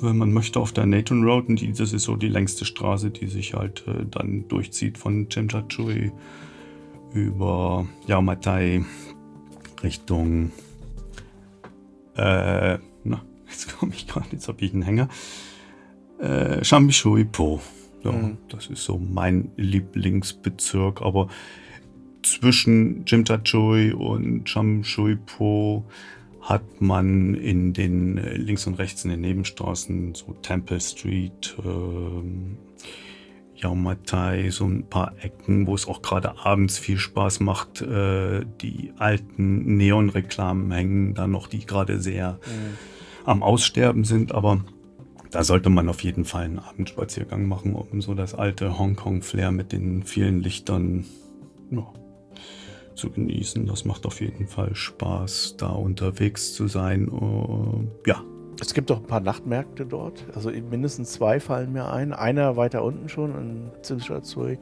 wenn man möchte, auf der Nathan Road. Und die, das ist so die längste Straße, die sich halt äh, dann durchzieht von Chemchachui über Yaumatai Richtung. Äh, na, jetzt komme ich gerade, jetzt habe ich einen Hänger. Äh, Shambishui Po. Ja, mhm. Das ist so mein Lieblingsbezirk, aber zwischen Jimtachui und Chamshuipo hat man in den äh, links und rechts in den Nebenstraßen so Temple Street, ähm, Yaumatai, so ein paar Ecken, wo es auch gerade abends viel Spaß macht. Äh, die alten Neonreklamen hängen da noch, die gerade sehr mhm. am Aussterben sind, aber da sollte man auf jeden Fall einen Abendspaziergang machen, um so das alte Hongkong-Flair mit den vielen Lichtern ja, zu genießen. Das macht auf jeden Fall Spaß, da unterwegs zu sein. Uh, ja. Es gibt auch ein paar Nachtmärkte dort. Also mindestens zwei fallen mir ein. Einer weiter unten schon in Zimschatzui.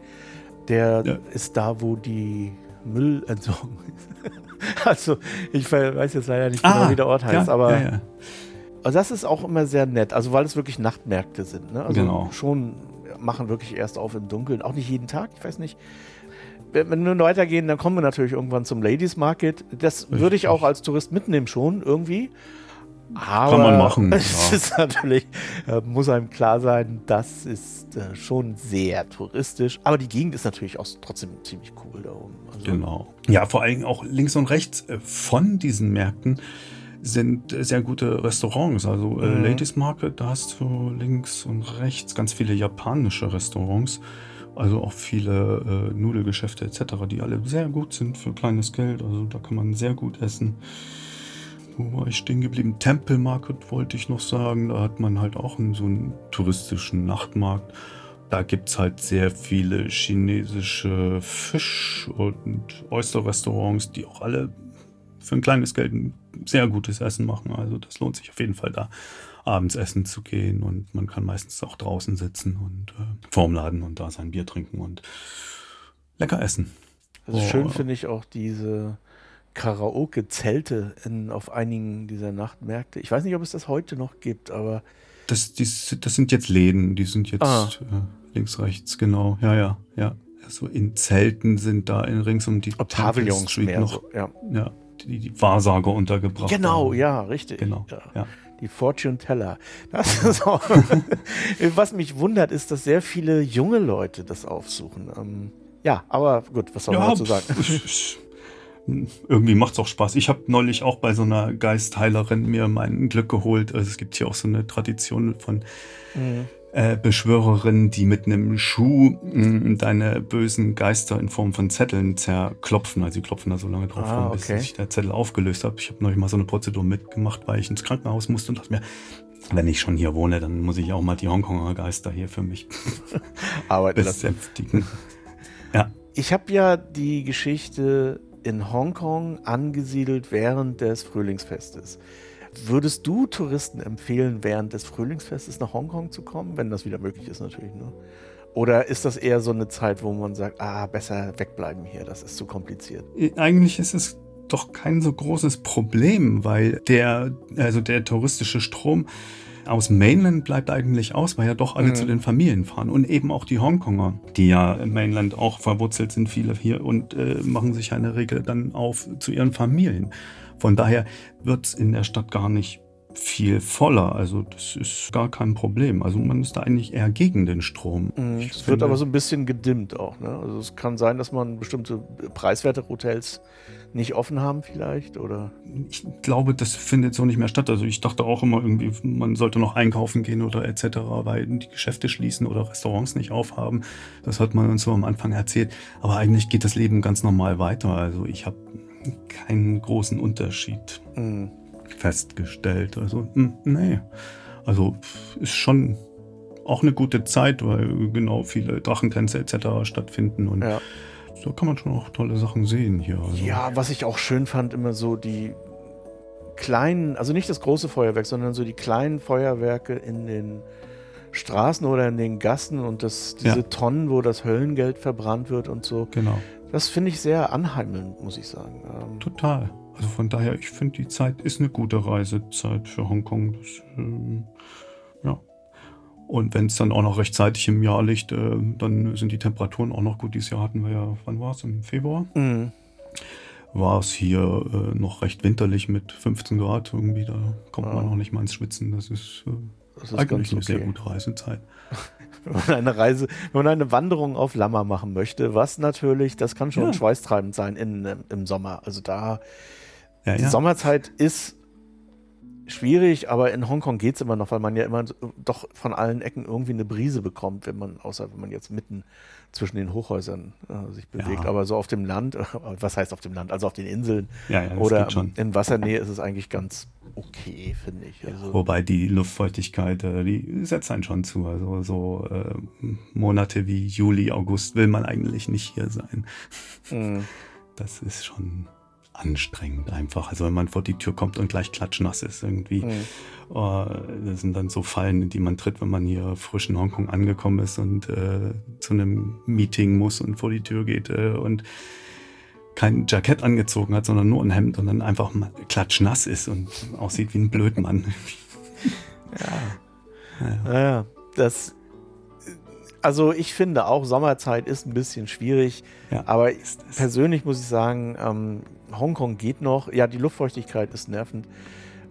Der ja. ist da, wo die Müllentsorgung ist. also, ich weiß jetzt leider nicht genau, ah, wie der Ort heißt, ja, aber. Ja, also das ist auch immer sehr nett, also weil es wirklich Nachtmärkte sind. Ne? Also genau. schon machen wirklich erst auf im Dunkeln. Auch nicht jeden Tag, ich weiß nicht wenn wir weitergehen, dann kommen wir natürlich irgendwann zum Ladies Market. Das würde ich auch als Tourist mitnehmen schon irgendwie. Aber Kann man machen. Es ja. ist natürlich, äh, muss einem klar sein, das ist äh, schon sehr touristisch. Aber die Gegend ist natürlich auch trotzdem ziemlich cool da oben. Also genau. Ja, vor allem auch links und rechts äh, von diesen Märkten sind sehr gute Restaurants. Also mhm. Ladies Market, da hast du links und rechts ganz viele japanische Restaurants. Also auch viele äh, Nudelgeschäfte etc., die alle sehr gut sind für kleines Geld. Also da kann man sehr gut essen. Wo war ich stehen geblieben? Temple Market wollte ich noch sagen. Da hat man halt auch einen, so einen touristischen Nachtmarkt. Da gibt es halt sehr viele chinesische Fisch- und Oyster-Restaurants, die auch alle für ein kleines Geld ein sehr gutes Essen machen. Also das lohnt sich auf jeden Fall da abends essen zu gehen und man kann meistens auch draußen sitzen und äh, vorm Laden und da sein Bier trinken und lecker essen. Also oh. schön finde ich auch diese Karaoke-Zelte auf einigen dieser Nachtmärkte. Ich weiß nicht, ob es das heute noch gibt, aber. Das, die, das sind jetzt Läden, die sind jetzt ah. äh, links, rechts, genau. Ja, ja, ja. So in Zelten sind da in, rings um die Pavillons noch, so, ja. ja die, die Wahrsager untergebracht. Genau, haben. ja, richtig. Genau, ja. ja. Die Fortune Teller. Das ist auch, was mich wundert, ist, dass sehr viele junge Leute das aufsuchen. Ähm, ja, aber gut, was soll man dazu sagen? irgendwie macht es auch Spaß. Ich habe neulich auch bei so einer Geistheilerin mir mein Glück geholt. Also es gibt hier auch so eine Tradition von mhm. Äh, Beschwörerinnen, die mit einem Schuh mh, mm, deine bösen Geister in Form von Zetteln zerklopfen. Also sie klopfen da so lange drauf ah, rum, bis okay. sich der Zettel aufgelöst hat. Ich habe neulich mal so eine Prozedur mitgemacht, weil ich ins Krankenhaus musste und dachte mir, wenn ich schon hier wohne, dann muss ich auch mal die Hongkonger Geister hier für mich arbeiten besänftigen. Ja. Ich habe ja die Geschichte in Hongkong angesiedelt während des Frühlingsfestes. Würdest du Touristen empfehlen, während des Frühlingsfestes nach Hongkong zu kommen, wenn das wieder möglich ist natürlich? Ne? Oder ist das eher so eine Zeit, wo man sagt, ah, besser wegbleiben hier, das ist zu kompliziert? Äh, eigentlich ist es doch kein so großes Problem, weil der, also der touristische Strom aus Mainland bleibt eigentlich aus, weil ja doch alle mhm. zu den Familien fahren. Und eben auch die Hongkonger, die ja im Mainland auch verwurzelt sind, viele hier und äh, machen sich ja in der Regel dann auf zu ihren Familien. Von daher wird es in der Stadt gar nicht viel voller. Also das ist gar kein Problem. Also man ist da eigentlich eher gegen den Strom. Mhm, es wird aber so ein bisschen gedimmt auch. Ne? Also es kann sein, dass man bestimmte preiswerte Hotels nicht offen haben vielleicht oder? Ich glaube, das findet so nicht mehr statt. Also ich dachte auch immer irgendwie, man sollte noch einkaufen gehen oder etc., weil die Geschäfte schließen oder Restaurants nicht aufhaben. Das hat man uns so am Anfang erzählt. Aber eigentlich geht das Leben ganz normal weiter. Also ich habe keinen großen Unterschied mhm. festgestellt. Also hm, nee, also ist schon auch eine gute Zeit, weil genau viele Drachentänze etc. stattfinden und ja da kann man schon auch tolle Sachen sehen hier. Also. Ja, was ich auch schön fand, immer so die kleinen, also nicht das große Feuerwerk, sondern so die kleinen Feuerwerke in den Straßen oder in den Gassen und das, diese ja. Tonnen, wo das Höllengeld verbrannt wird und so. Genau. Das finde ich sehr anheimelnd, muss ich sagen. Ähm Total. Also von daher, ich finde, die Zeit ist eine gute Reisezeit für Hongkong. Das, ähm, ja. Und wenn es dann auch noch rechtzeitig im Jahr liegt, äh, dann sind die Temperaturen auch noch gut. Dieses Jahr hatten wir ja, wann war es? Im Februar? Mhm. War es hier äh, noch recht winterlich mit 15 Grad irgendwie. Da kommt ja. man noch nicht mal ins Schwitzen. Das ist, äh, das ist eigentlich eine okay. sehr gute Reisezeit. Wenn man eine Reise, wenn man eine Wanderung auf Lama machen möchte, was natürlich, das kann schon ja. schweißtreibend sein in, im Sommer. Also da, ja, die Sommerzeit ist schwierig, aber in Hongkong geht es immer noch, weil man ja immer doch von allen Ecken irgendwie eine Brise bekommt, wenn man, außer wenn man jetzt mitten zwischen den Hochhäusern äh, sich bewegt. Ja. Aber so auf dem Land, was heißt auf dem Land? Also auf den Inseln ja, ja, oder in Wassernähe ist es eigentlich ganz okay, finde ich. Also wobei die Luftfeuchtigkeit, äh, die setzt einen schon zu. Also so äh, Monate wie Juli, August will man eigentlich nicht hier sein. Mhm. Das ist schon anstrengend einfach. Also wenn man vor die Tür kommt und gleich klatschnass ist irgendwie. Mhm. Oh, das sind dann so Fallen, in die man tritt, wenn man hier frisch in Hongkong angekommen ist und äh, zu einem Meeting muss und vor die Tür geht äh, und kein Jackett angezogen hat, sondern nur ein Hemd und dann einfach klatschnass ist und aussieht wie ein Blödmann. ja. Ja. ja, das also ich finde auch, Sommerzeit ist ein bisschen schwierig, ja, aber persönlich muss ich sagen, ähm, Hongkong geht noch. Ja, die Luftfeuchtigkeit ist nervend.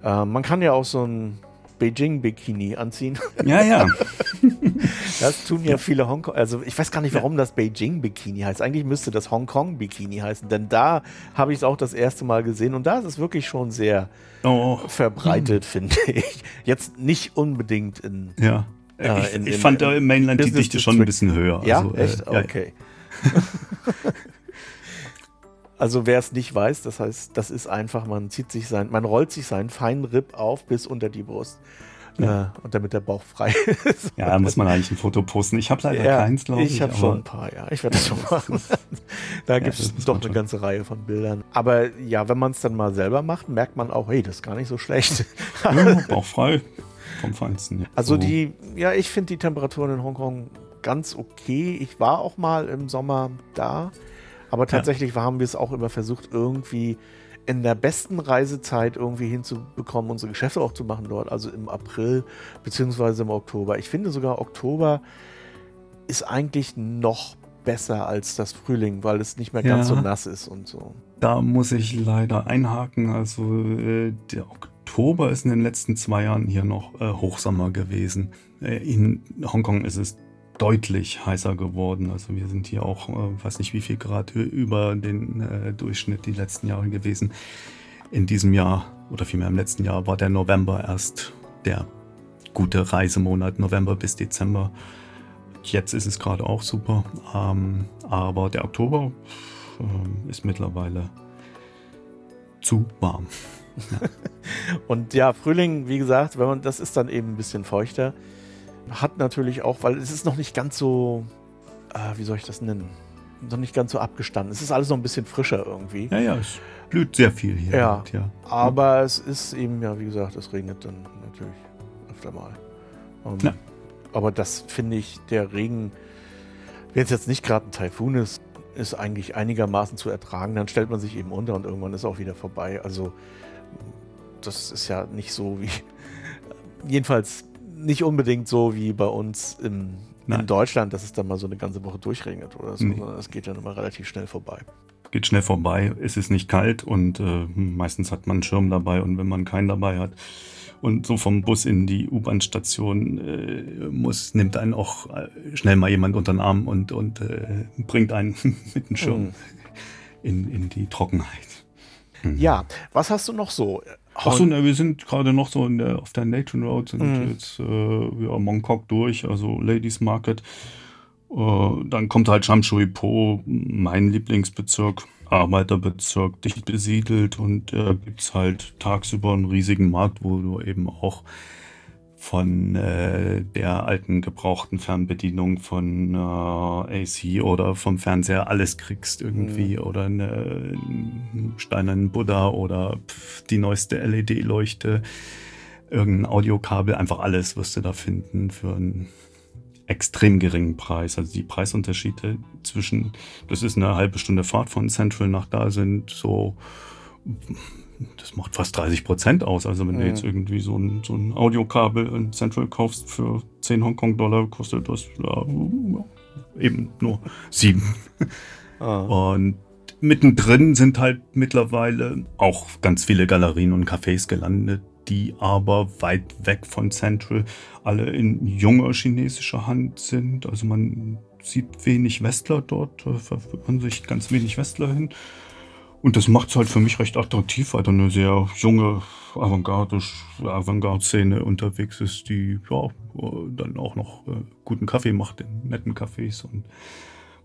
Äh, man kann ja auch so ein Beijing-Bikini anziehen. Ja, ja. das tun ja, viele Hongkong. Also ich weiß gar nicht, warum das Beijing-Bikini heißt. Eigentlich müsste das Hongkong-Bikini heißen, denn da habe ich es auch das erste Mal gesehen und da ist es wirklich schon sehr oh. verbreitet, hm. finde ich. Jetzt nicht unbedingt in. Ja. Äh, ich, in, ich in, fand da im Mainland die Dichte schon ein bisschen höher. Ja, also, echt? Äh, okay. Ja. Also wer es nicht weiß, das heißt, das ist einfach, man zieht sich sein, man rollt sich seinen feinen Ripp auf bis unter die Brust. Ja. Äh, und damit der Bauch frei ist. Ja, da muss man eigentlich ein Foto posten. Ich habe leider ja, keins, glaube ich. Ich habe schon ein paar, ja. Ich werde das schon machen. da ja, gibt es doch eine schon. ganze Reihe von Bildern. Aber ja, wenn man es dann mal selber macht, merkt man auch, hey, das ist gar nicht so schlecht. ja, bauchfrei vom Feinsten. Also so. die, ja, ich finde die Temperaturen in Hongkong ganz okay. Ich war auch mal im Sommer da. Aber tatsächlich ja. haben wir es auch immer versucht, irgendwie in der besten Reisezeit irgendwie hinzubekommen, unsere Geschäfte auch zu machen dort, also im April beziehungsweise im Oktober. Ich finde sogar Oktober ist eigentlich noch besser als das Frühling, weil es nicht mehr ganz ja, so nass ist und so. Da muss ich leider einhaken. Also äh, der Oktober ist in den letzten zwei Jahren hier noch äh, Hochsommer gewesen. Äh, in Hongkong ist es deutlich heißer geworden. Also wir sind hier auch, äh, weiß nicht wie viel Grad über den äh, Durchschnitt die letzten Jahre gewesen. In diesem Jahr oder vielmehr im letzten Jahr war der November erst der gute Reisemonat, November bis Dezember. Jetzt ist es gerade auch super, ähm, aber der Oktober äh, ist mittlerweile zu warm. Und ja, Frühling, wie gesagt, wenn man, das ist dann eben ein bisschen feuchter hat natürlich auch, weil es ist noch nicht ganz so, äh, wie soll ich das nennen? Noch nicht ganz so abgestanden. Es ist alles noch ein bisschen frischer irgendwie. Ja, ja, es blüht sehr viel hier. Ja, mit, ja. aber es ist eben, ja, wie gesagt, es regnet dann natürlich öfter mal. Um, ähm, ja. Aber das finde ich, der Regen, wenn es jetzt nicht gerade ein Taifun ist, ist eigentlich einigermaßen zu ertragen. Dann stellt man sich eben unter und irgendwann ist auch wieder vorbei. Also das ist ja nicht so wie. Jedenfalls nicht unbedingt so wie bei uns im, in Deutschland, dass es dann mal so eine ganze Woche durchregnet oder so, nee. sondern es geht dann immer relativ schnell vorbei. Geht schnell vorbei, es ist nicht kalt und äh, meistens hat man einen Schirm dabei und wenn man keinen dabei hat und so vom Bus in die U-Bahn-Station äh, muss, nimmt einen auch äh, schnell mal jemand unter den Arm und, und äh, bringt einen mit dem Schirm mhm. in, in die Trockenheit. Mhm. Ja, was hast du noch so? Achso, ne, wir sind gerade noch so der, auf der Nathan Road, sind mhm. jetzt äh, ja, Mongkok durch, also Ladies Market. Äh, dann kommt halt Shamshui Po, mein Lieblingsbezirk, Arbeiterbezirk, dicht besiedelt und äh, gibt es halt tagsüber einen riesigen Markt, wo du eben auch von äh, der alten gebrauchten Fernbedienung von äh, AC oder vom Fernseher alles kriegst irgendwie mhm. oder eine, einen steinernen Buddha oder pff, die neueste LED-Leuchte, irgendein Audiokabel, einfach alles wirst du da finden für einen extrem geringen Preis. Also die Preisunterschiede zwischen, das ist eine halbe Stunde Fahrt von Central nach da sind so das macht fast 30 Prozent aus. Also wenn mhm. du jetzt irgendwie so ein, so ein Audiokabel in Central kaufst für 10 Hongkong-Dollar, kostet das ja, eben nur 7. Ah. Und mittendrin sind halt mittlerweile auch ganz viele Galerien und Cafés gelandet, die aber weit weg von Central alle in junger chinesischer Hand sind. Also man sieht wenig Westler dort, da verirren sich ganz wenig Westler hin. Und das macht es halt für mich recht attraktiv, weil da eine sehr junge Avantgarde-Szene unterwegs ist, die ja dann auch noch äh, guten Kaffee macht in netten Cafés und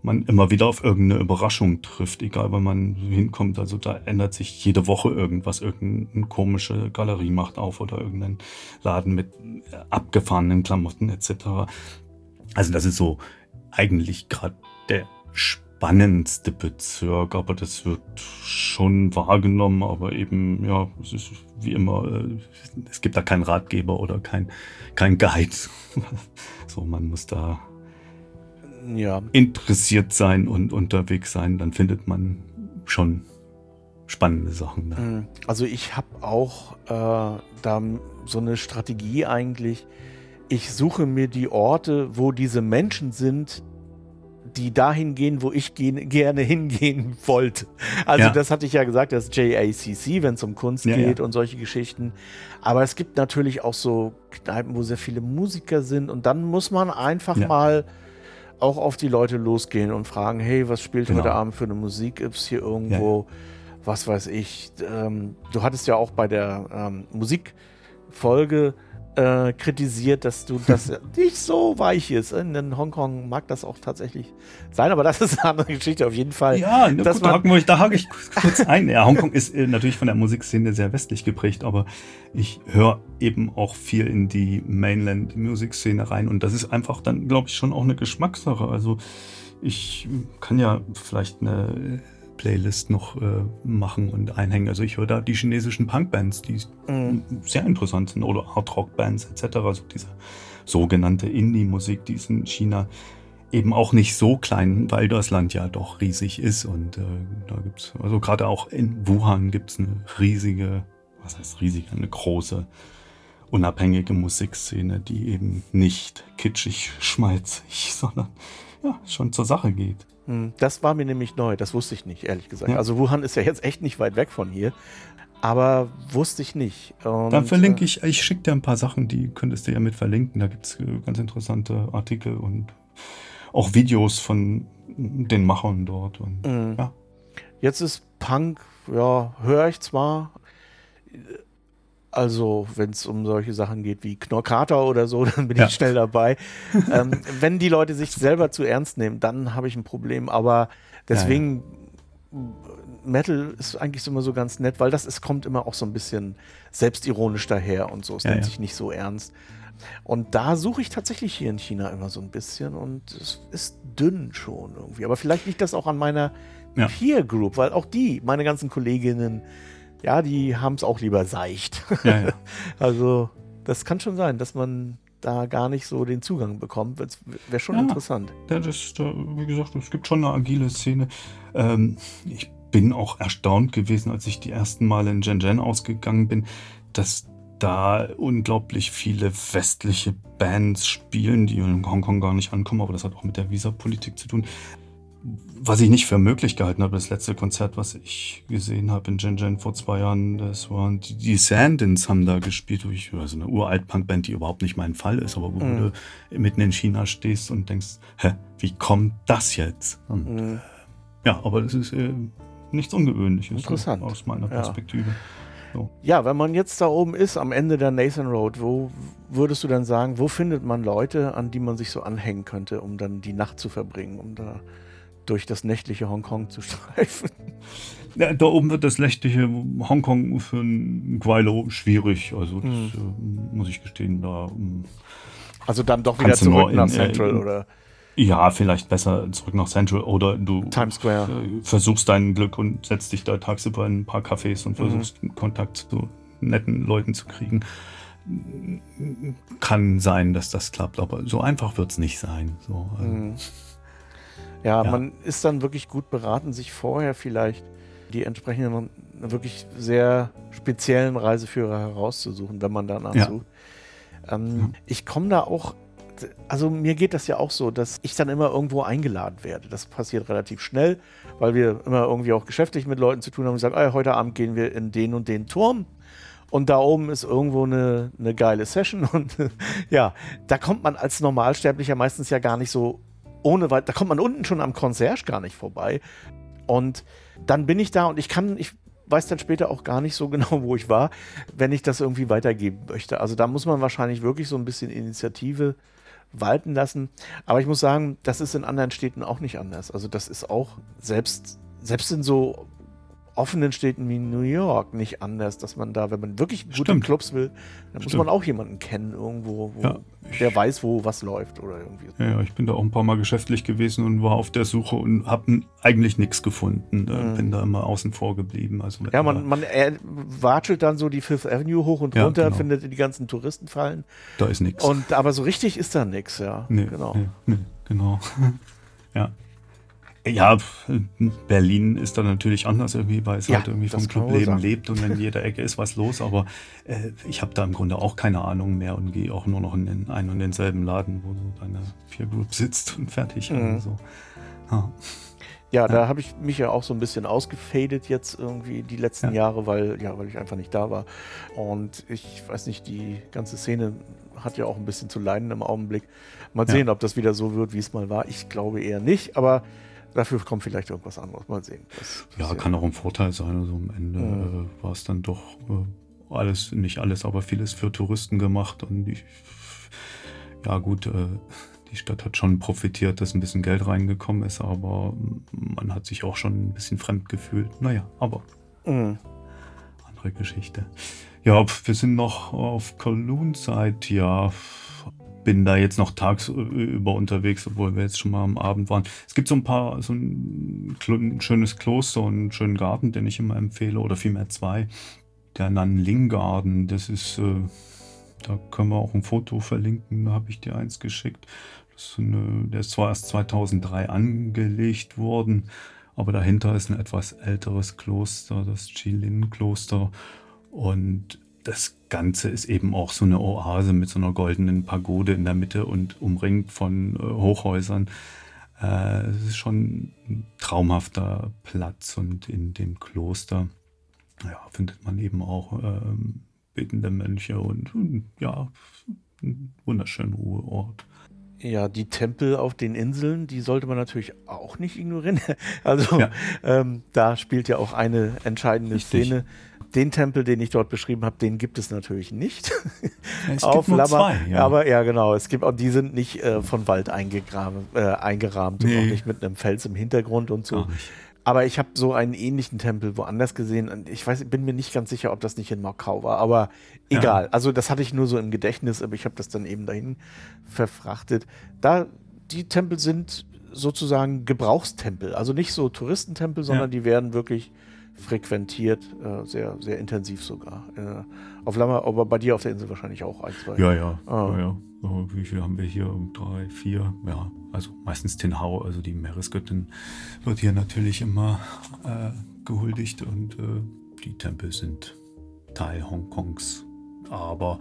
man immer wieder auf irgendeine Überraschung trifft, egal wo man hinkommt. Also da ändert sich jede Woche irgendwas, irgendeine komische Galerie macht auf oder irgendein Laden mit abgefahrenen Klamotten etc. Also das ist so eigentlich gerade der spannendste Bezirk, aber das wird schon wahrgenommen, aber eben, ja, es ist wie immer, äh, es gibt da keinen Ratgeber oder kein, kein Guide. so, man muss da ja. interessiert sein und unterwegs sein, dann findet man schon spannende Sachen. Da. Mhm. Also ich habe auch äh, da so eine Strategie eigentlich. Ich suche mir die Orte, wo diese Menschen sind, die dahin gehen, wo ich gehen, gerne hingehen wollte. Also ja. das hatte ich ja gesagt, das JACC, wenn es um Kunst ja, geht ja. und solche Geschichten. Aber es gibt natürlich auch so Kneipen, wo sehr viele Musiker sind und dann muss man einfach mal auch auf die Leute losgehen und fragen, hey, was spielt genau. heute Abend für eine Musik? Es hier irgendwo, was weiß ich? Ähm, du hattest ja auch bei der ähm, Musikfolge äh, kritisiert, dass du das nicht so weich ist. In Hongkong mag das auch tatsächlich sein, aber das ist eine andere Geschichte auf jeden Fall. Ja, ne, gut, da, wir, da hake ich kurz ein. Ja, Hongkong ist äh, natürlich von der Musikszene sehr westlich geprägt, aber ich höre eben auch viel in die Mainland-Musikszene rein und das ist einfach dann, glaube ich, schon auch eine Geschmackssache. Also ich kann ja vielleicht eine Playlist noch äh, machen und einhängen. Also ich höre da die chinesischen Punkbands, die mhm. sehr interessant sind, oder Hardrock-Bands etc. Also diese sogenannte Indie-Musik, die ist in China eben auch nicht so klein, weil das Land ja doch riesig ist. Und äh, da gibt es, also gerade auch in Wuhan gibt es eine riesige, was heißt riesig, eine große unabhängige Musikszene, die eben nicht kitschig, schmalzig, sondern ja, schon zur Sache geht. Hm, das war mir nämlich neu, das wusste ich nicht, ehrlich gesagt. Ja. Also Wuhan ist ja jetzt echt nicht weit weg von hier, aber wusste ich nicht. Und, Dann verlinke äh, ich, ich schicke dir ein paar Sachen, die könntest du ja mit verlinken. Da gibt es äh, ganz interessante Artikel und auch Videos von den Machern dort. Und, mhm. ja. Jetzt ist Punk, ja, höre ich zwar, also, wenn es um solche Sachen geht wie Knorkater oder so, dann bin ja. ich schnell dabei. ähm, wenn die Leute sich selber zu ernst nehmen, dann habe ich ein Problem. Aber deswegen, ja, ja. Metal ist eigentlich immer so ganz nett, weil das ist, kommt immer auch so ein bisschen selbstironisch daher und so. Es nimmt sich nicht so ernst. Und da suche ich tatsächlich hier in China immer so ein bisschen und es ist dünn schon irgendwie. Aber vielleicht liegt das auch an meiner Peer Group, weil auch die, meine ganzen Kolleginnen, ja, die haben es auch lieber seicht. Ja, ja. also das kann schon sein, dass man da gar nicht so den Zugang bekommt. Wäre schon ja, interessant. Ja, das, da, wie gesagt, es gibt schon eine agile Szene. Ähm, ich bin auch erstaunt gewesen, als ich die ersten Male in Shenzhen ausgegangen bin, dass da unglaublich viele westliche Bands spielen, die in Hongkong gar nicht ankommen, aber das hat auch mit der Visapolitik zu tun was ich nicht für möglich gehalten habe, das letzte Konzert, was ich gesehen habe in Shenzhen vor zwei Jahren, das waren die, die Sandins haben da gespielt, wo ich, also eine uralt Punkband, die überhaupt nicht mein Fall ist, aber wo mhm. du mitten in China stehst und denkst, hä, wie kommt das jetzt? Und, mhm. Ja, aber das ist äh, nichts Ungewöhnliches Interessant. aus meiner Perspektive. Ja. So. Ja, wenn man jetzt da oben ist, am Ende der Nathan Road, wo würdest du dann sagen, wo findet man Leute, an die man sich so anhängen könnte, um dann die Nacht zu verbringen, um da durch das nächtliche Hongkong zu streifen. Ja, da oben wird das nächtliche Hongkong für ein Guaylo schwierig. Also das hm. äh, muss ich gestehen, da. Ähm, also dann doch wieder zurück nach in, Central in, oder? Ja, vielleicht besser zurück nach Central oder du Times Square. Äh, versuchst dein Glück und setzt dich da tagsüber in ein paar Cafés und mhm. versuchst mhm. Kontakt zu netten Leuten zu kriegen. Kann sein, dass das klappt, aber so einfach wird es nicht sein. So, also. Ja, ja, man ist dann wirklich gut beraten, sich vorher vielleicht die entsprechenden, wirklich sehr speziellen Reiseführer herauszusuchen, wenn man danach ja. sucht. Ähm. Ich komme da auch, also mir geht das ja auch so, dass ich dann immer irgendwo eingeladen werde. Das passiert relativ schnell, weil wir immer irgendwie auch geschäftlich mit Leuten zu tun haben und sagen, heute Abend gehen wir in den und den Turm. Und da oben ist irgendwo eine, eine geile Session. Und ja, da kommt man als Normalsterblicher meistens ja gar nicht so ohne weit, da kommt man unten schon am Concierge gar nicht vorbei. Und dann bin ich da und ich kann, ich weiß dann später auch gar nicht so genau, wo ich war, wenn ich das irgendwie weitergeben möchte. Also da muss man wahrscheinlich wirklich so ein bisschen Initiative walten lassen. Aber ich muss sagen, das ist in anderen Städten auch nicht anders. Also das ist auch selbst, selbst in so offenen Städten wie New York nicht anders, dass man da, wenn man wirklich gute Stimmt. Clubs will, dann Stimmt. muss man auch jemanden kennen irgendwo, wo, ja, der weiß, wo was läuft oder irgendwie. Ja, ich bin da auch ein paar Mal geschäftlich gewesen und war auf der Suche und habe eigentlich nichts gefunden. Mhm. Bin da immer außen vor geblieben. Also ja, man, man watschelt dann so die Fifth Avenue hoch und runter, ja, genau. findet die ganzen Touristenfallen. Da ist nichts. Und aber so richtig ist da nichts, ja. Nee, genau. Nee, nee, genau. Ja, Berlin ist da natürlich anders irgendwie, weil es ja, halt irgendwie vom Clubleben lebt und in jeder Ecke ist was los. Aber äh, ich habe da im Grunde auch keine Ahnung mehr und gehe auch nur noch in den einen und denselben Laden, wo so deine Peer Group sitzt und fertig. Mhm. Also, ja. Ja, da habe ich mich ja auch so ein bisschen ausgefadet jetzt irgendwie die letzten ja. Jahre, weil, ja, weil ich einfach nicht da war. Und ich weiß nicht, die ganze Szene hat ja auch ein bisschen zu leiden im Augenblick. Mal sehen, ja. ob das wieder so wird, wie es mal war. Ich glaube eher nicht, aber Dafür kommt vielleicht irgendwas anderes. Mal sehen. ja, kann auch ein Vorteil sein. Also am Ende mhm. äh, war es dann doch äh, alles, nicht alles, aber vieles für Touristen gemacht. Und ich, ja gut, äh, die Stadt hat schon profitiert, dass ein bisschen Geld reingekommen ist, aber man hat sich auch schon ein bisschen fremd gefühlt. Naja, aber mhm. andere Geschichte. Ja, wir sind noch auf Kowloon-Zeit, ja bin da jetzt noch tagsüber unterwegs, obwohl wir jetzt schon mal am Abend waren. Es gibt so ein paar, so ein, ein schönes Kloster und einen schönen Garten, den ich immer empfehle, oder vielmehr zwei. Der Nanling Garden, das ist, äh, da können wir auch ein Foto verlinken, da habe ich dir eins geschickt. Ist eine, der ist zwar erst 2003 angelegt worden, aber dahinter ist ein etwas älteres Kloster, das Chilin-Kloster. Und das Ganze ist eben auch so eine Oase mit so einer goldenen Pagode in der Mitte und umringt von äh, Hochhäusern. Äh, es ist schon ein traumhafter Platz und in dem Kloster ja, findet man eben auch ähm, betende Mönche und, und ja, ein wunderschöner Ruheort. Ja, die Tempel auf den Inseln, die sollte man natürlich auch nicht ignorieren. Also ja. ähm, da spielt ja auch eine entscheidende Richtig. Szene den Tempel, den ich dort beschrieben habe, den gibt es natürlich nicht. Es auf gibt nur zwei, ja. Aber ja, genau. Es gibt auch, die sind nicht äh, von Wald eingegraben, äh, eingerahmt nee. und auch nicht mit einem Fels im Hintergrund und so. Aber ich habe so einen ähnlichen Tempel woanders gesehen. Ich weiß, bin mir nicht ganz sicher, ob das nicht in Macau war, aber egal. Ja. Also das hatte ich nur so im Gedächtnis, aber ich habe das dann eben dahin verfrachtet. Da die Tempel sind sozusagen Gebrauchstempel, also nicht so Touristentempel, sondern ja. die werden wirklich frequentiert, äh, sehr, sehr intensiv sogar. Äh, auf Lama, aber bei dir auf der Insel wahrscheinlich auch ein, zwei. Ja, ja. Ah. ja, ja. So, wie viele haben wir hier? Drei, vier, ja. Also meistens Tenhau, also die Meeresgöttin, wird hier natürlich immer äh, gehuldigt und äh, die Tempel sind Teil Hongkongs aber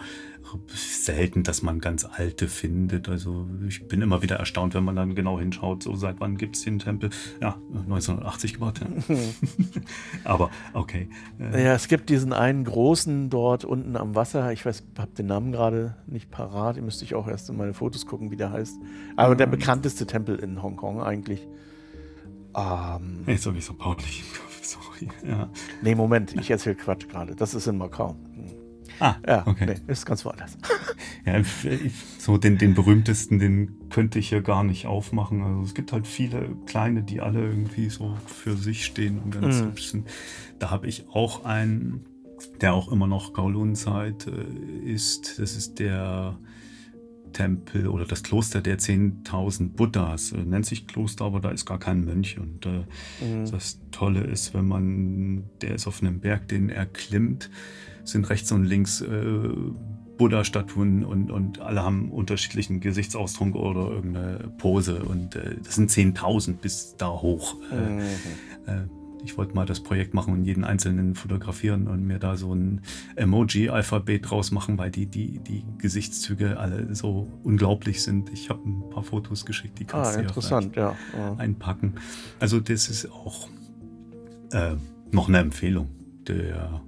selten, dass man ganz alte findet. Also ich bin immer wieder erstaunt, wenn man dann genau hinschaut, so seit wann gibt es den Tempel? Ja, 1980 gebaut. Ja. aber okay. Äh, ja, es gibt diesen einen großen dort unten am Wasser. Ich weiß, habe den Namen gerade nicht parat. Den müsste ich auch erst in meine Fotos gucken, wie der heißt. Aber ja. der bekannteste Tempel in Hongkong eigentlich. Ähm, Jetzt habe ich so pautlich im Kopf. Sorry. Ja. Nee, Moment, ich erzähle Quatsch gerade. Das ist in Macau. Ah, ja, okay. Nee, ist ganz woanders. ja, so den, den berühmtesten, den könnte ich hier gar nicht aufmachen. Also es gibt halt viele kleine, die alle irgendwie so für sich stehen und ganz mhm. hübsch sind. Da habe ich auch einen, der auch immer noch Kowloon-Zeit äh, ist. Das ist der Tempel oder das Kloster der 10.000 Buddhas. Äh, nennt sich Kloster, aber da ist gar kein Mönch. Und äh, mhm. das Tolle ist, wenn man, der ist auf einem Berg, den er klimmt, sind rechts und links äh, Buddha-Statuen und, und alle haben unterschiedlichen Gesichtsausdruck oder irgendeine Pose. Und äh, das sind 10.000 bis da hoch. Äh, mhm. Äh, ich wollte mal das Projekt machen und jeden einzelnen fotografieren und mir da so ein Emoji-Alphabet draus machen, weil die, die, die Gesichtszüge alle so unglaublich sind. Ich habe ein paar Fotos geschickt, die kannst ah, du interessant, ja, ja. einpacken. Also das ist auch äh, noch eine Empfehlung der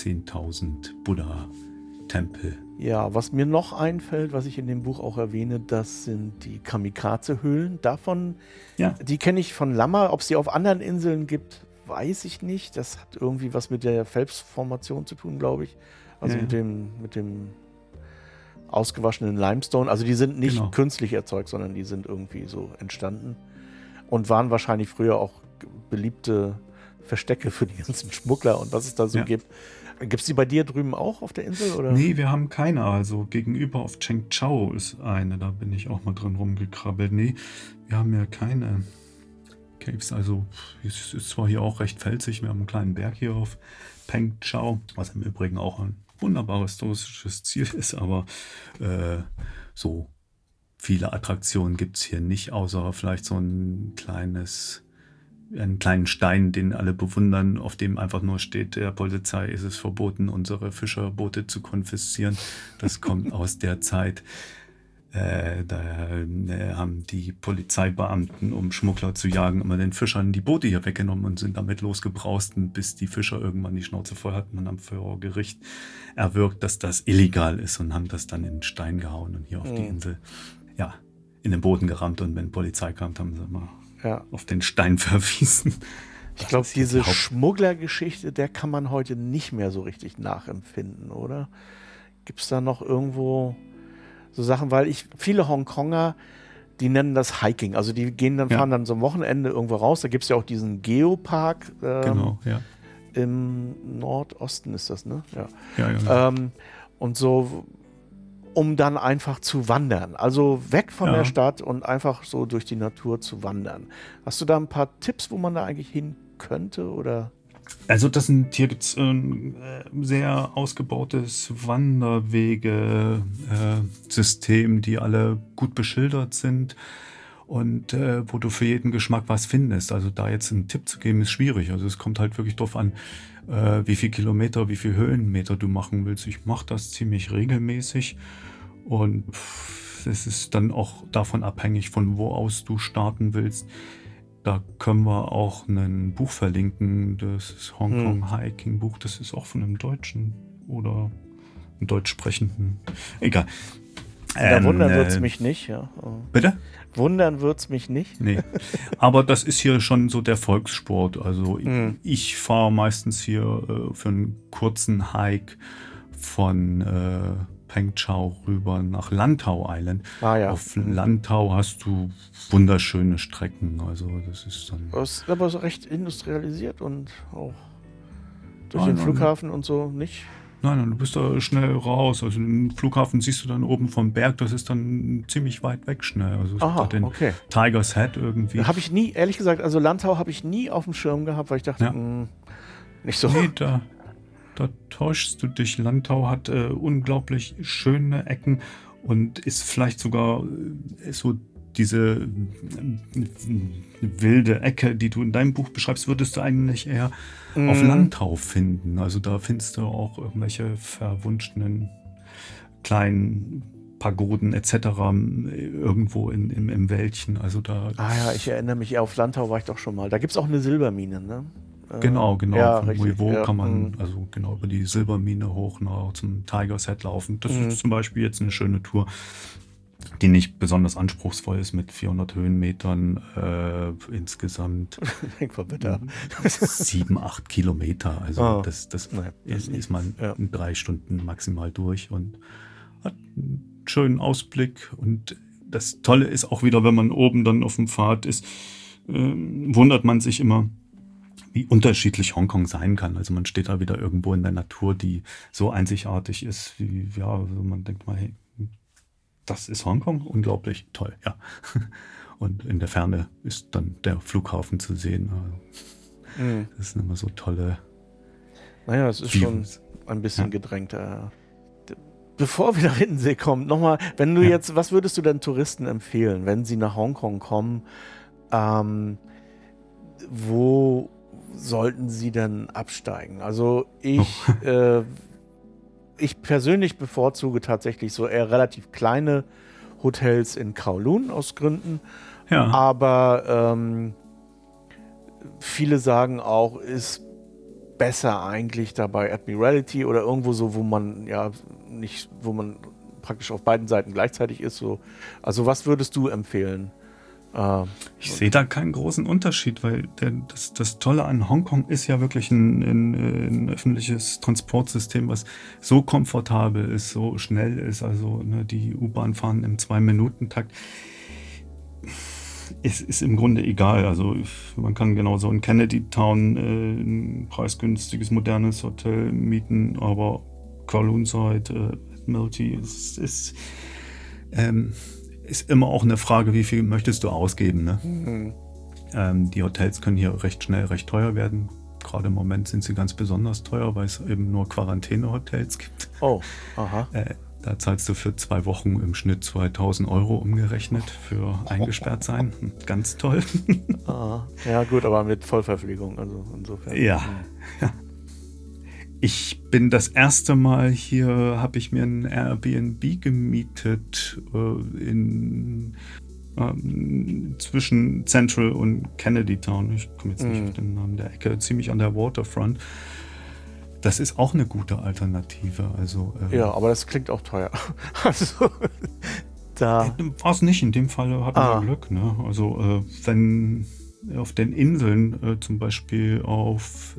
10.000 Buddha-Tempel Ja, was mir noch einfällt, was ich in dem Buch auch erwähne, das sind die Kamikaze-Höhlen. Davon, ja. die kenne ich von Lammer. Ob es die auf anderen Inseln gibt, weiß ich nicht. Das hat irgendwie was mit der Phelps-Formation zu tun, glaube ich. Also ja. mit dem, mit dem ausgewaschenen Limestone. Also die sind nicht genau. künstlich erzeugt, sondern die sind irgendwie so entstanden und waren wahrscheinlich früher auch beliebte Verstecke für die ganzen Schmuggler und was es da so ja. gibt. Gibt es die bei dir drüben auch auf der Insel? Oder? Nee, wir haben keine. Also gegenüber auf Cheng Chao ist eine. Da bin ich auch mal drin rumgekrabbelt. Nee, wir haben ja keine Caves. Also es ist zwar hier auch recht felsig. Wir haben einen kleinen Berg hier auf Peng Chao, was im Übrigen auch ein wunderbares touristisches Ziel ist. Aber äh, so viele Attraktionen gibt es hier nicht, außer vielleicht so ein kleines einen kleinen Stein, den alle bewundern, auf dem einfach nur steht, der Polizei ist es verboten, unsere Fischerboote zu konfiszieren. Das kommt aus der Zeit. Äh, da äh, haben die Polizeibeamten, um Schmuggler zu jagen, immer den Fischern die Boote hier weggenommen und sind damit losgebraust, bis die Fischer irgendwann die Schnauze voll hatten und haben vor Gericht erwirkt, dass das illegal ist und haben das dann in den Stein gehauen und hier auf mhm. die Insel, ja, in den Boden gerammt und wenn Polizei kam, haben sie mal ja. auf den Stein verwiesen. Ich glaube, diese die Schmugglergeschichte, der kann man heute nicht mehr so richtig nachempfinden, oder? Gibt es da noch irgendwo so Sachen, weil ich, viele Hongkonger, die nennen das Hiking. Also die gehen dann, ja. fahren dann so am Wochenende irgendwo raus. Da gibt es ja auch diesen Geopark. Ähm, genau, ja. Im Nordosten ist das, ne? Ja. ja, ja ähm, und so um dann einfach zu wandern. Also weg von ja. der Stadt und einfach so durch die Natur zu wandern. Hast du da ein paar Tipps, wo man da eigentlich hin könnte oder? Also das sind, hier gibt es ein äh, sehr ausgebautes Wanderwege-System, äh, die alle gut beschildert sind und äh, wo du für jeden Geschmack was findest. Also da jetzt einen Tipp zu geben, ist schwierig. Also es kommt halt wirklich darauf an, äh, wie viel Kilometer, wie viel Höhenmeter du machen willst. Ich mache das ziemlich regelmäßig und es ist dann auch davon abhängig, von wo aus du starten willst. Da können wir auch ein Buch verlinken, das Hongkong hm. Hiking Buch, das ist auch von einem Deutschen oder einem deutsch sprechenden. Egal. Da ähm, wundern wird es äh, mich nicht, ja. Bitte? Wundern wird es mich nicht. Nee. Aber das ist hier schon so der Volkssport. Also mhm. ich, ich fahre meistens hier äh, für einen kurzen Hike von äh, Pengchao rüber nach Lantau Island. Ah, ja. Auf. Lantau hast du wunderschöne Strecken. Also das ist dann. Das ist aber so recht industrialisiert und auch durch den Flughafen und so nicht. Nein, nein, du bist da schnell raus. Also den Flughafen siehst du dann oben vom Berg, das ist dann ziemlich weit weg schnell. Also Aha, den okay. Tigers Head irgendwie. Habe ich nie, ehrlich gesagt, also Landau habe ich nie auf dem Schirm gehabt, weil ich dachte, ja. mh, hm, nicht so. Nee, da, da täuschst du dich. Landau hat äh, unglaublich schöne Ecken und ist vielleicht sogar äh, so diese wilde Ecke, die du in deinem Buch beschreibst, würdest du eigentlich eher mm. auf Landtau finden. Also da findest du auch irgendwelche verwunschenen kleinen Pagoden etc. irgendwo in, im, im Wäldchen. Also da. Ah ja, ich erinnere mich, auf Landtau war ich doch schon mal. Da gibt es auch eine Silbermine, ne? Äh, genau, genau. Ja, Von Muivo ja, kann man mm. also genau über die Silbermine hoch nach zum Tiger's Head laufen. Das mm. ist zum Beispiel jetzt eine schöne Tour die nicht besonders anspruchsvoll ist mit 400 Höhenmetern äh, insgesamt. sieben, acht Kilometer. Also oh. das, das Nein, ist, ist man ja. in drei Stunden maximal durch und hat einen schönen Ausblick. Und das Tolle ist auch wieder, wenn man oben dann auf dem Pfad ist, äh, wundert man sich immer, wie unterschiedlich Hongkong sein kann. Also man steht da wieder irgendwo in der Natur, die so einzigartig ist, wie, ja, also man denkt mal, hey, das ist Hongkong, unglaublich toll, ja. Und in der Ferne ist dann der Flughafen zu sehen. Mhm. Das sind immer so tolle. Naja, es ist Views. schon ein bisschen ja. gedrängter. Bevor wir nach Hiddensee kommen, nochmal, wenn du ja. jetzt, was würdest du denn Touristen empfehlen, wenn sie nach Hongkong kommen? Ähm, wo sollten sie denn absteigen? Also ich oh. äh, ich persönlich bevorzuge tatsächlich so eher relativ kleine Hotels in Kowloon aus Gründen. Ja. Aber ähm, viele sagen auch, ist besser eigentlich dabei Admiralty oder irgendwo so, wo man ja nicht, wo man praktisch auf beiden Seiten gleichzeitig ist. So. Also was würdest du empfehlen? Äh, ich sehe da keinen großen Unterschied, weil der, das, das Tolle an Hongkong ist ja wirklich ein, ein, ein, öffentliches Transportsystem, was so komfortabel ist, so schnell ist. Also ne, die U-Bahn fahren im Zwei-Minuten-Takt. Es ist im Grunde egal. Also man kann genauso in Kennedy Town äh, ein preisgünstiges, modernes Hotel mieten, aber Kowloon Side, äh, Milty ist, ist ähm, ist immer auch eine Frage, wie viel möchtest du ausgeben. Ne? Mhm. Ähm, die Hotels können hier recht schnell recht teuer werden. Gerade im Moment sind sie ganz besonders teuer, weil es eben nur Quarantänehotels gibt. Oh, aha. Äh, da zahlst du für zwei Wochen im Schnitt 2000 Euro umgerechnet für eingesperrt sein. Ganz toll. Ah, ja, gut, aber mit Vollverpflegung, also insofern. Ja. Mhm. ja. Ich bin das erste Mal hier, habe ich mir ein Airbnb gemietet äh, in äh, zwischen Central und Kennedy Town. Ich komme jetzt nicht mm. auf den Namen der Ecke, ziemlich an der Waterfront. Das ist auch eine gute Alternative. Also, äh, ja, aber das klingt auch teuer. also, da. Äh, War es nicht, in dem Fall hatten ah. wir Glück. Ne? Also, äh, wenn auf den Inseln, äh, zum Beispiel auf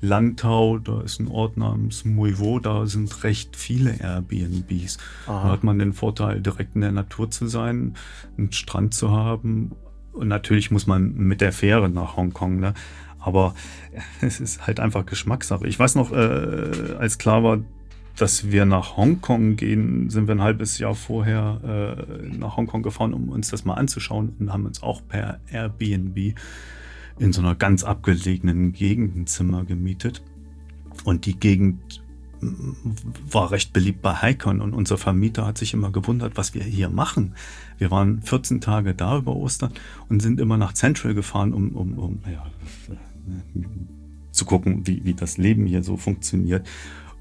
Landau, da ist ein Ort namens Muivo, da sind recht viele Airbnbs. Aha. Da hat man den Vorteil, direkt in der Natur zu sein, einen Strand zu haben. Und natürlich muss man mit der Fähre nach Hongkong, ne? Aber es ist halt einfach Geschmackssache. Ich weiß noch, äh, als klar war, dass wir nach Hongkong gehen, sind wir ein halbes Jahr vorher äh, nach Hongkong gefahren, um uns das mal anzuschauen und haben uns auch per Airbnb in so einer ganz abgelegenen Gegend ein Zimmer gemietet. Und die Gegend war recht beliebt bei Hikern und unser Vermieter hat sich immer gewundert, was wir hier machen. Wir waren 14 Tage da über Ostern und sind immer nach Central gefahren, um, um, um ja, zu gucken, wie, wie das Leben hier so funktioniert.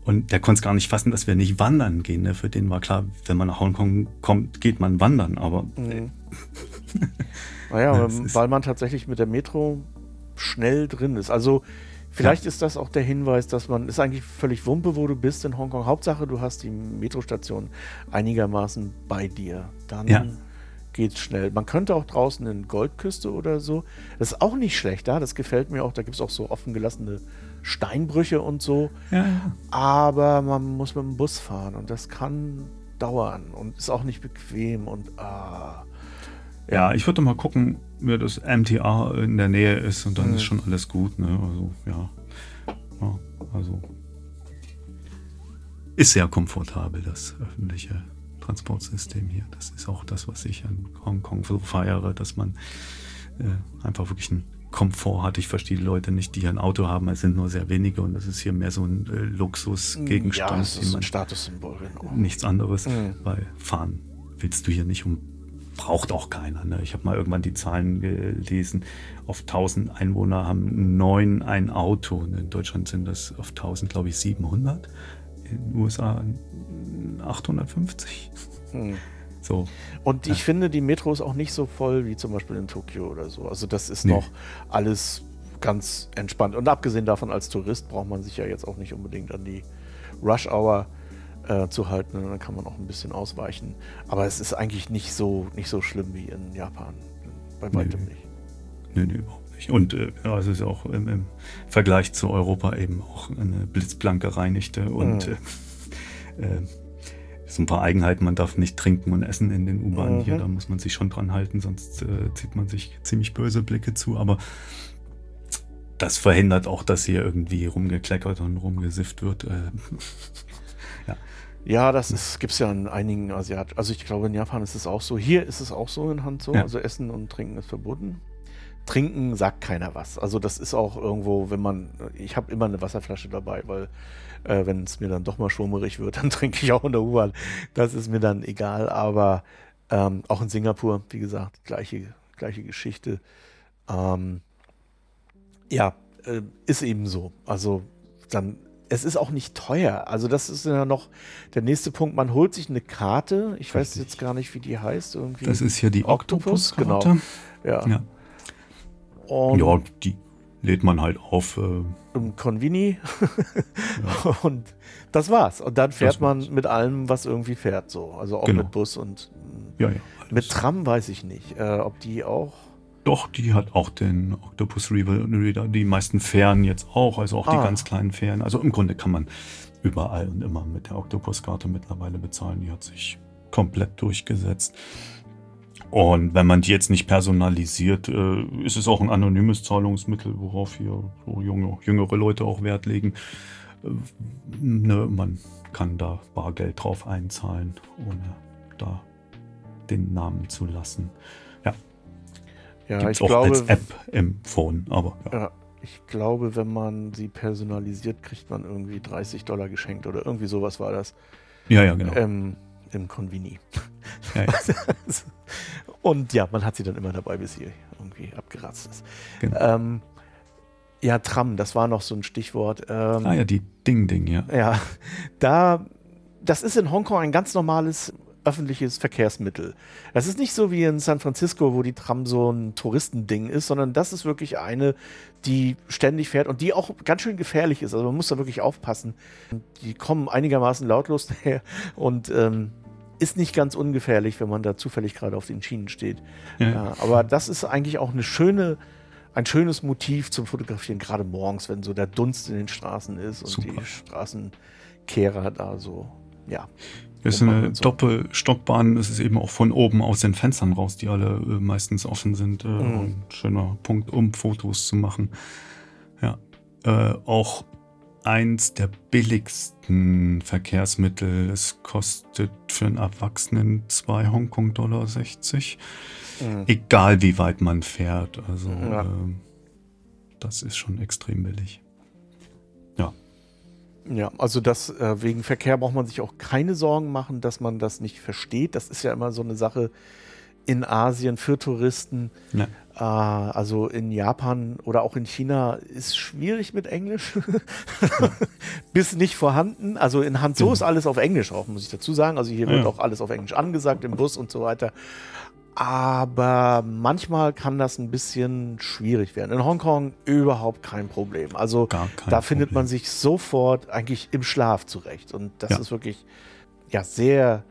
Und der konnte es gar nicht fassen, dass wir nicht wandern gehen. Ne? Für den war klar, wenn man nach Hongkong kommt, geht man wandern. Aber mhm. Naja, weil man tatsächlich mit der Metro schnell drin ist. Also vielleicht ja. ist das auch der Hinweis, dass man, ist eigentlich völlig Wumpe, wo du bist in Hongkong. Hauptsache, du hast die Metrostation einigermaßen bei dir. Dann ja. geht's schnell. Man könnte auch draußen in Goldküste oder so. Das ist auch nicht schlecht da. Das gefällt mir auch. Da gibt es auch so offen gelassene Steinbrüche und so. Ja, ja. Aber man muss mit dem Bus fahren und das kann dauern und ist auch nicht bequem und ah. Ja, ich würde mal gucken, mir das MTA in der Nähe ist und dann mhm. ist schon alles gut. Ne? Also, ja. ja. Also ist sehr komfortabel, das öffentliche Transportsystem hier. Das ist auch das, was ich an Hongkong so feiere, dass man äh, einfach wirklich einen Komfort hat. Ich verstehe die Leute nicht, die hier ein Auto haben. Es sind nur sehr wenige und das ist hier mehr so ein äh, Luxusgegenstand. Ja, das ist ein Statussymbol. Genau. Nichts anderes, mhm. weil fahren willst du hier nicht um braucht auch keiner. Ne? Ich habe mal irgendwann die Zahlen gelesen. Auf 1000 Einwohner haben neun ein Auto. In Deutschland sind das auf 1000, glaube ich, 700. In den USA 850. Hm. So. Und ich ja. finde, die Metro ist auch nicht so voll wie zum Beispiel in Tokio oder so. Also das ist nee. noch alles ganz entspannt. Und abgesehen davon, als Tourist braucht man sich ja jetzt auch nicht unbedingt an die Rush Hour äh, zu halten. Und dann kann man auch ein bisschen ausweichen. Aber es ist eigentlich nicht so, nicht so schlimm wie in Japan. Bei weitem nee. nicht. Nee, nee, überhaupt nicht. Und äh, ja, es ist auch im, im, Vergleich zu Europa eben auch eine blitzblank gereinigte und mhm. äh, äh, so ein paar Eigenheiten. Man darf nicht trinken und essen in den U-Bahnen mhm. hier. Da muss man sich schon dran halten, sonst äh, zieht man sich ziemlich böse Blicke zu. Aber das verhindert auch, dass hier irgendwie rumgekleckert und rumgesifft wird. Ja, das gibt es ja in einigen Asiaten. Also ich glaube, in Japan ist es auch so. Hier ist es auch so in Hanzo. Ja. Also Essen und Trinken ist verboten. Trinken sagt keiner was. Also das ist auch irgendwo, wenn man, ich habe immer eine Wasserflasche dabei, weil äh, wenn es mir dann doch mal schwummerig wird, dann trinke ich auch in der U-Bahn. Das ist mir dann egal. Aber ähm, auch in Singapur, wie gesagt, gleiche, gleiche Geschichte. Ähm, ja, äh, ist eben so. Also dann es ist auch nicht teuer. Also das ist ja noch der nächste Punkt. Man holt sich eine Karte. Ich weiß jetzt gar nicht, wie die heißt. Irgendwie das ist hier die Octopus, Octopus genau. Ja. ja. Und ja, die lädt man halt auf. Äh, Im Convini. ja. Und das war's. Und dann fährt man mit allem, was irgendwie fährt, so. Also auch genau. mit Bus und ja, ja, mit Tram weiß ich nicht. Äh, ob die auch. Doch, die hat auch den Octopus Reader. Die meisten Fähren jetzt auch, also auch ah. die ganz kleinen Fähren. Also im Grunde kann man überall und immer mit der Octopus-Karte mittlerweile bezahlen. Die hat sich komplett durchgesetzt. Und wenn man die jetzt nicht personalisiert, äh, ist es auch ein anonymes Zahlungsmittel, worauf hier so junge, jüngere Leute auch Wert legen. Äh, ne, man kann da Bargeld drauf einzahlen, ohne da den Namen zu lassen. Ja. Gibt's ich auch glaube, als App im Phone, aber ja. ja. Ich glaube, wenn man sie personalisiert, kriegt man irgendwie 30 Dollar geschenkt oder irgendwie sowas war das. Ja, ja, genau. Ähm, Im Convini. Ja, ja. Und ja, man hat sie dann immer dabei, bis sie irgendwie abgeratzt ist. Genau. Ähm, ja, Tram, das war noch so ein Stichwort. Ähm, ah ja, die Ding-Ding, ja. Ja, da, das ist in Hongkong ein ganz normales öffentliches Verkehrsmittel. Das ist nicht so wie in San Francisco, wo die Tram so ein Touristending ist, sondern das ist wirklich eine, die ständig fährt und die auch ganz schön gefährlich ist. Also man muss da wirklich aufpassen. Die kommen einigermaßen lautlos daher und ähm, ist nicht ganz ungefährlich, wenn man da zufällig gerade auf den Schienen steht. Ja. Ja, aber das ist eigentlich auch eine schöne, ein schönes Motiv zum Fotografieren, gerade morgens, wenn so der Dunst in den Straßen ist und Super. die Straßenkehrer da so, ja. Das ist eine so. Doppelstockbahn. Es ist eben auch von oben aus den Fenstern raus, die alle äh, meistens offen sind. Äh, mhm. Ein schöner Punkt, um Fotos zu machen. Ja. Äh, auch eins der billigsten Verkehrsmittel. Es kostet für einen Erwachsenen 2 Hongkong-Dollar 60. Mhm. Egal wie weit man fährt. Also ja. äh, das ist schon extrem billig. Ja. Ja, also das äh, wegen Verkehr braucht man sich auch keine Sorgen machen, dass man das nicht versteht. Das ist ja immer so eine Sache in Asien für Touristen. Ja. Äh, also in Japan oder auch in China ist schwierig mit Englisch. Bis nicht vorhanden. Also in Hanzhou mhm. ist alles auf Englisch auch, muss ich dazu sagen. Also hier ja. wird auch alles auf Englisch angesagt im Bus und so weiter. Aber manchmal kann das ein bisschen schwierig werden. In Hongkong überhaupt kein Problem. Also da Problem. findet man sich sofort eigentlich im Schlaf zurecht. Und das ja. ist wirklich ja sehr,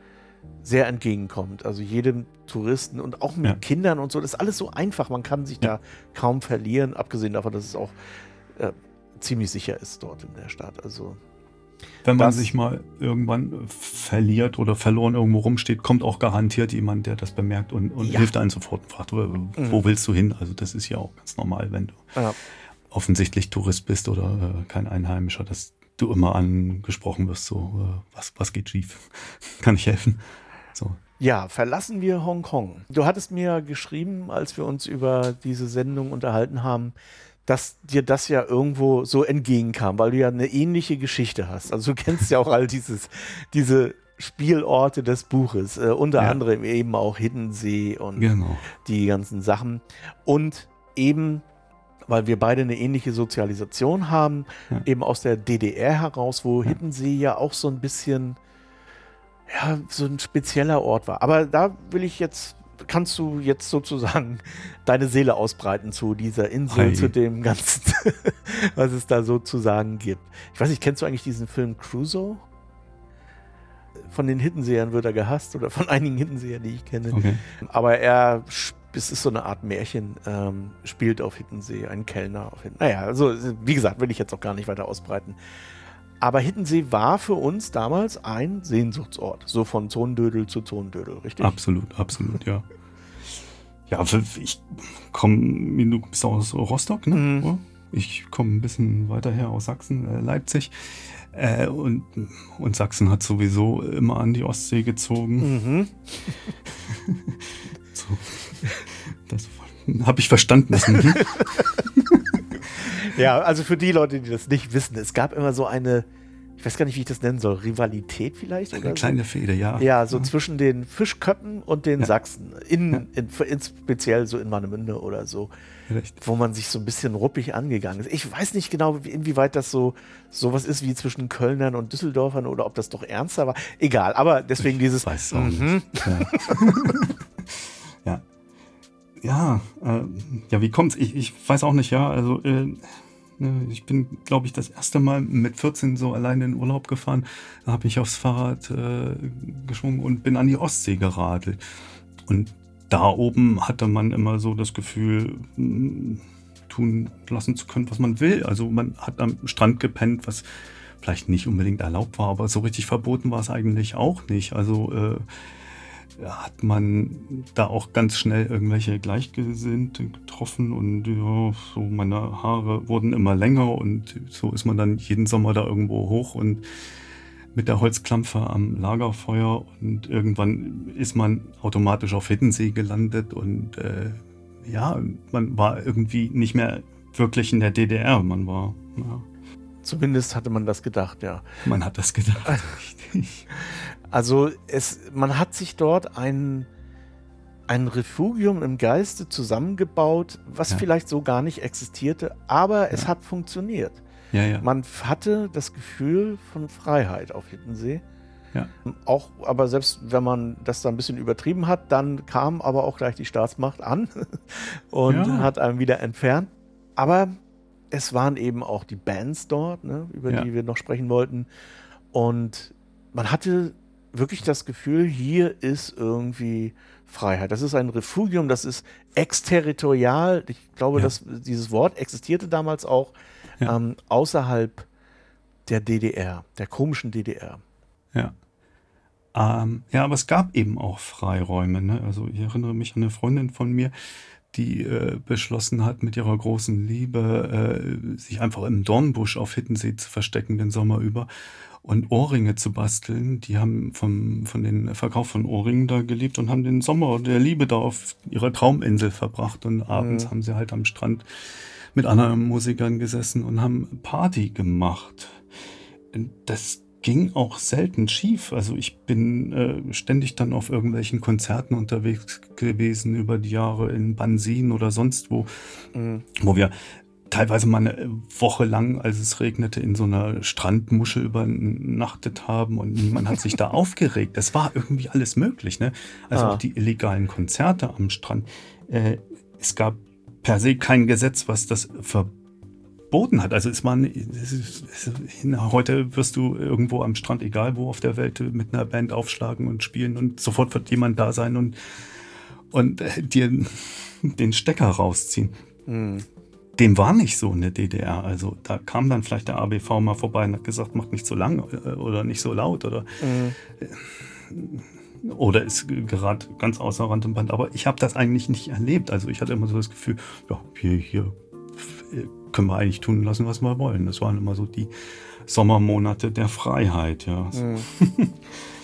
sehr entgegenkommend. Also jedem Touristen und auch mit ja. Kindern und so. Das ist alles so einfach. Man kann sich ja. da kaum verlieren, abgesehen davon, dass es auch äh, ziemlich sicher ist dort in der Stadt. Also wenn man sich mal irgendwann verliert oder verloren irgendwo rumsteht, kommt auch garantiert jemand, der das bemerkt und, und ja. hilft einem sofort und fragt, wo, mhm. willst du hin? Also das ist ja auch ganz normal, wenn du ja. offensichtlich Tourist bist oder äh, kein Einheimischer, dass du immer angesprochen wirst, so, äh, was, was geht schief? Kann ich helfen? So. Ja, verlassen wir Hongkong. Du hattest mir geschrieben, als wir uns über diese Sendung unterhalten haben, dass dir das ja irgendwo so entgegenkam, weil du ja eine ähnliche Geschichte hast. Also du kennst ja auch all dieses, diese Spielorte des Buches, äh, unter ja. anderem eben auch Hiddensee und genau. die ganzen Sachen. Und eben, weil wir beide eine ähnliche Sozialisation haben, ja. eben aus der DDR heraus, wo ja. Hiddensee ja auch so ein bisschen ja, so ein spezieller Ort war. Aber da will ich jetzt, kannst du jetzt sozusagen deine Seele ausbreiten zu dieser Insel, Hi. zu dem Ganzen, was es da sozusagen gibt. Ich weiß nicht, kennst du eigentlich diesen Film Crusoe? Von den Hittensehern wird er gehasst oder von einigen Hittensehern, die ich kenne. Okay. Aber er, es ist so eine Art Märchen, ähm, spielt auf Hittensee, ein Kellner auf Hittensee. Naja, also wie gesagt, will ich jetzt auch gar nicht weiter ausbreiten. Aber Hittensee war für uns damals ein Sehnsuchtsort. So von Zondödel zu Zondödel, richtig? Absolut, absolut, ja. Ja, ich komme, du bist aus Rostock, ne? Mhm. Ich komme ein bisschen weiter her aus Sachsen, äh, Leipzig. Äh, und, und Sachsen hat sowieso immer an die Ostsee gezogen. Mhm. so, das habe ich verstanden. Ja, also für die Leute, die das nicht wissen, es gab immer so eine, ich weiß gar nicht, wie ich das nennen soll, Rivalität vielleicht? Eine kleine so? Fehde, ja. Ja, so ja. zwischen den Fischköppen und den ja. Sachsen. In, ja. in, in, speziell so in Warnemünde oder so. Recht. Wo man sich so ein bisschen ruppig angegangen ist. Ich weiß nicht genau, inwieweit das so sowas ist wie zwischen Kölnern und Düsseldorfern oder ob das doch ernster war. Egal, aber deswegen ich dieses. Weiß auch mhm. nicht. ja, ja äh, ja, wie kommt's? Ich, ich weiß auch nicht, ja. Also äh, ich bin, glaube ich, das erste Mal mit 14 so alleine in Urlaub gefahren. Da habe ich aufs Fahrrad äh, geschwungen und bin an die Ostsee geradelt. Und da oben hatte man immer so das Gefühl, hm, tun lassen zu können, was man will. Also man hat am Strand gepennt, was vielleicht nicht unbedingt erlaubt war, aber so richtig verboten war es eigentlich auch nicht. Also äh, hat man da auch ganz schnell irgendwelche Gleichgesinnte getroffen und ja, so meine Haare wurden immer länger und so ist man dann jeden Sommer da irgendwo hoch und mit der Holzklampfe am Lagerfeuer und irgendwann ist man automatisch auf Hiddensee gelandet und äh, ja, man war irgendwie nicht mehr wirklich in der DDR, man war ja. Zumindest hatte man das gedacht, ja. Man hat das gedacht, richtig. Also es, man hat sich dort ein, ein Refugium im Geiste zusammengebaut, was ja. vielleicht so gar nicht existierte, aber ja. es hat funktioniert. Ja, ja. Man hatte das Gefühl von Freiheit auf Hiddensee. Ja. Auch, aber selbst wenn man das da ein bisschen übertrieben hat, dann kam aber auch gleich die Staatsmacht an und hat einen wieder entfernt. Aber es waren eben auch die Bands dort, ne, über die wir noch sprechen wollten. Und man hatte wirklich das Gefühl, hier ist irgendwie Freiheit. Das ist ein Refugium, das ist exterritorial. Ich glaube, ja. dass dieses Wort existierte damals auch ja. ähm, außerhalb der DDR, der komischen DDR. Ja. Ähm, ja, aber es gab eben auch Freiräume. Ne? Also ich erinnere mich an eine Freundin von mir, die äh, beschlossen hat, mit ihrer großen Liebe äh, sich einfach im Dornbusch auf Hittensee zu verstecken den Sommer über und Ohrringe zu basteln. Die haben vom, von den Verkauf von Ohrringen da gelebt und haben den Sommer der Liebe da auf ihrer Trauminsel verbracht. Und abends mhm. haben sie halt am Strand mit anderen Musikern gesessen und haben Party gemacht. Das ging auch selten schief. Also ich bin äh, ständig dann auf irgendwelchen Konzerten unterwegs gewesen über die Jahre in Bansin oder sonst wo, mhm. wo wir teilweise mal eine Woche lang, als es regnete, in so einer Strandmuschel übernachtet haben und niemand hat sich da aufgeregt. Das war irgendwie alles möglich. Ne? Also ah. auch die illegalen Konzerte am Strand. Äh, es gab per se kein Gesetz, was das verboten hat. Also es war es ist, es heute wirst du irgendwo am Strand, egal wo auf der Welt, mit einer Band aufschlagen und spielen und sofort wird jemand da sein und, und äh, dir den Stecker rausziehen. Dem war nicht so in der DDR. Also da kam dann vielleicht der ABV mal vorbei und hat gesagt, macht nicht so lang äh, oder nicht so laut oder mhm. oder ist gerade ganz außer Rand und Band. Aber ich habe das eigentlich nicht erlebt. Also ich hatte immer so das Gefühl, ja, hier, hier können wir eigentlich tun lassen, was wir wollen. Das waren immer so die Sommermonate der Freiheit, ja. Mhm.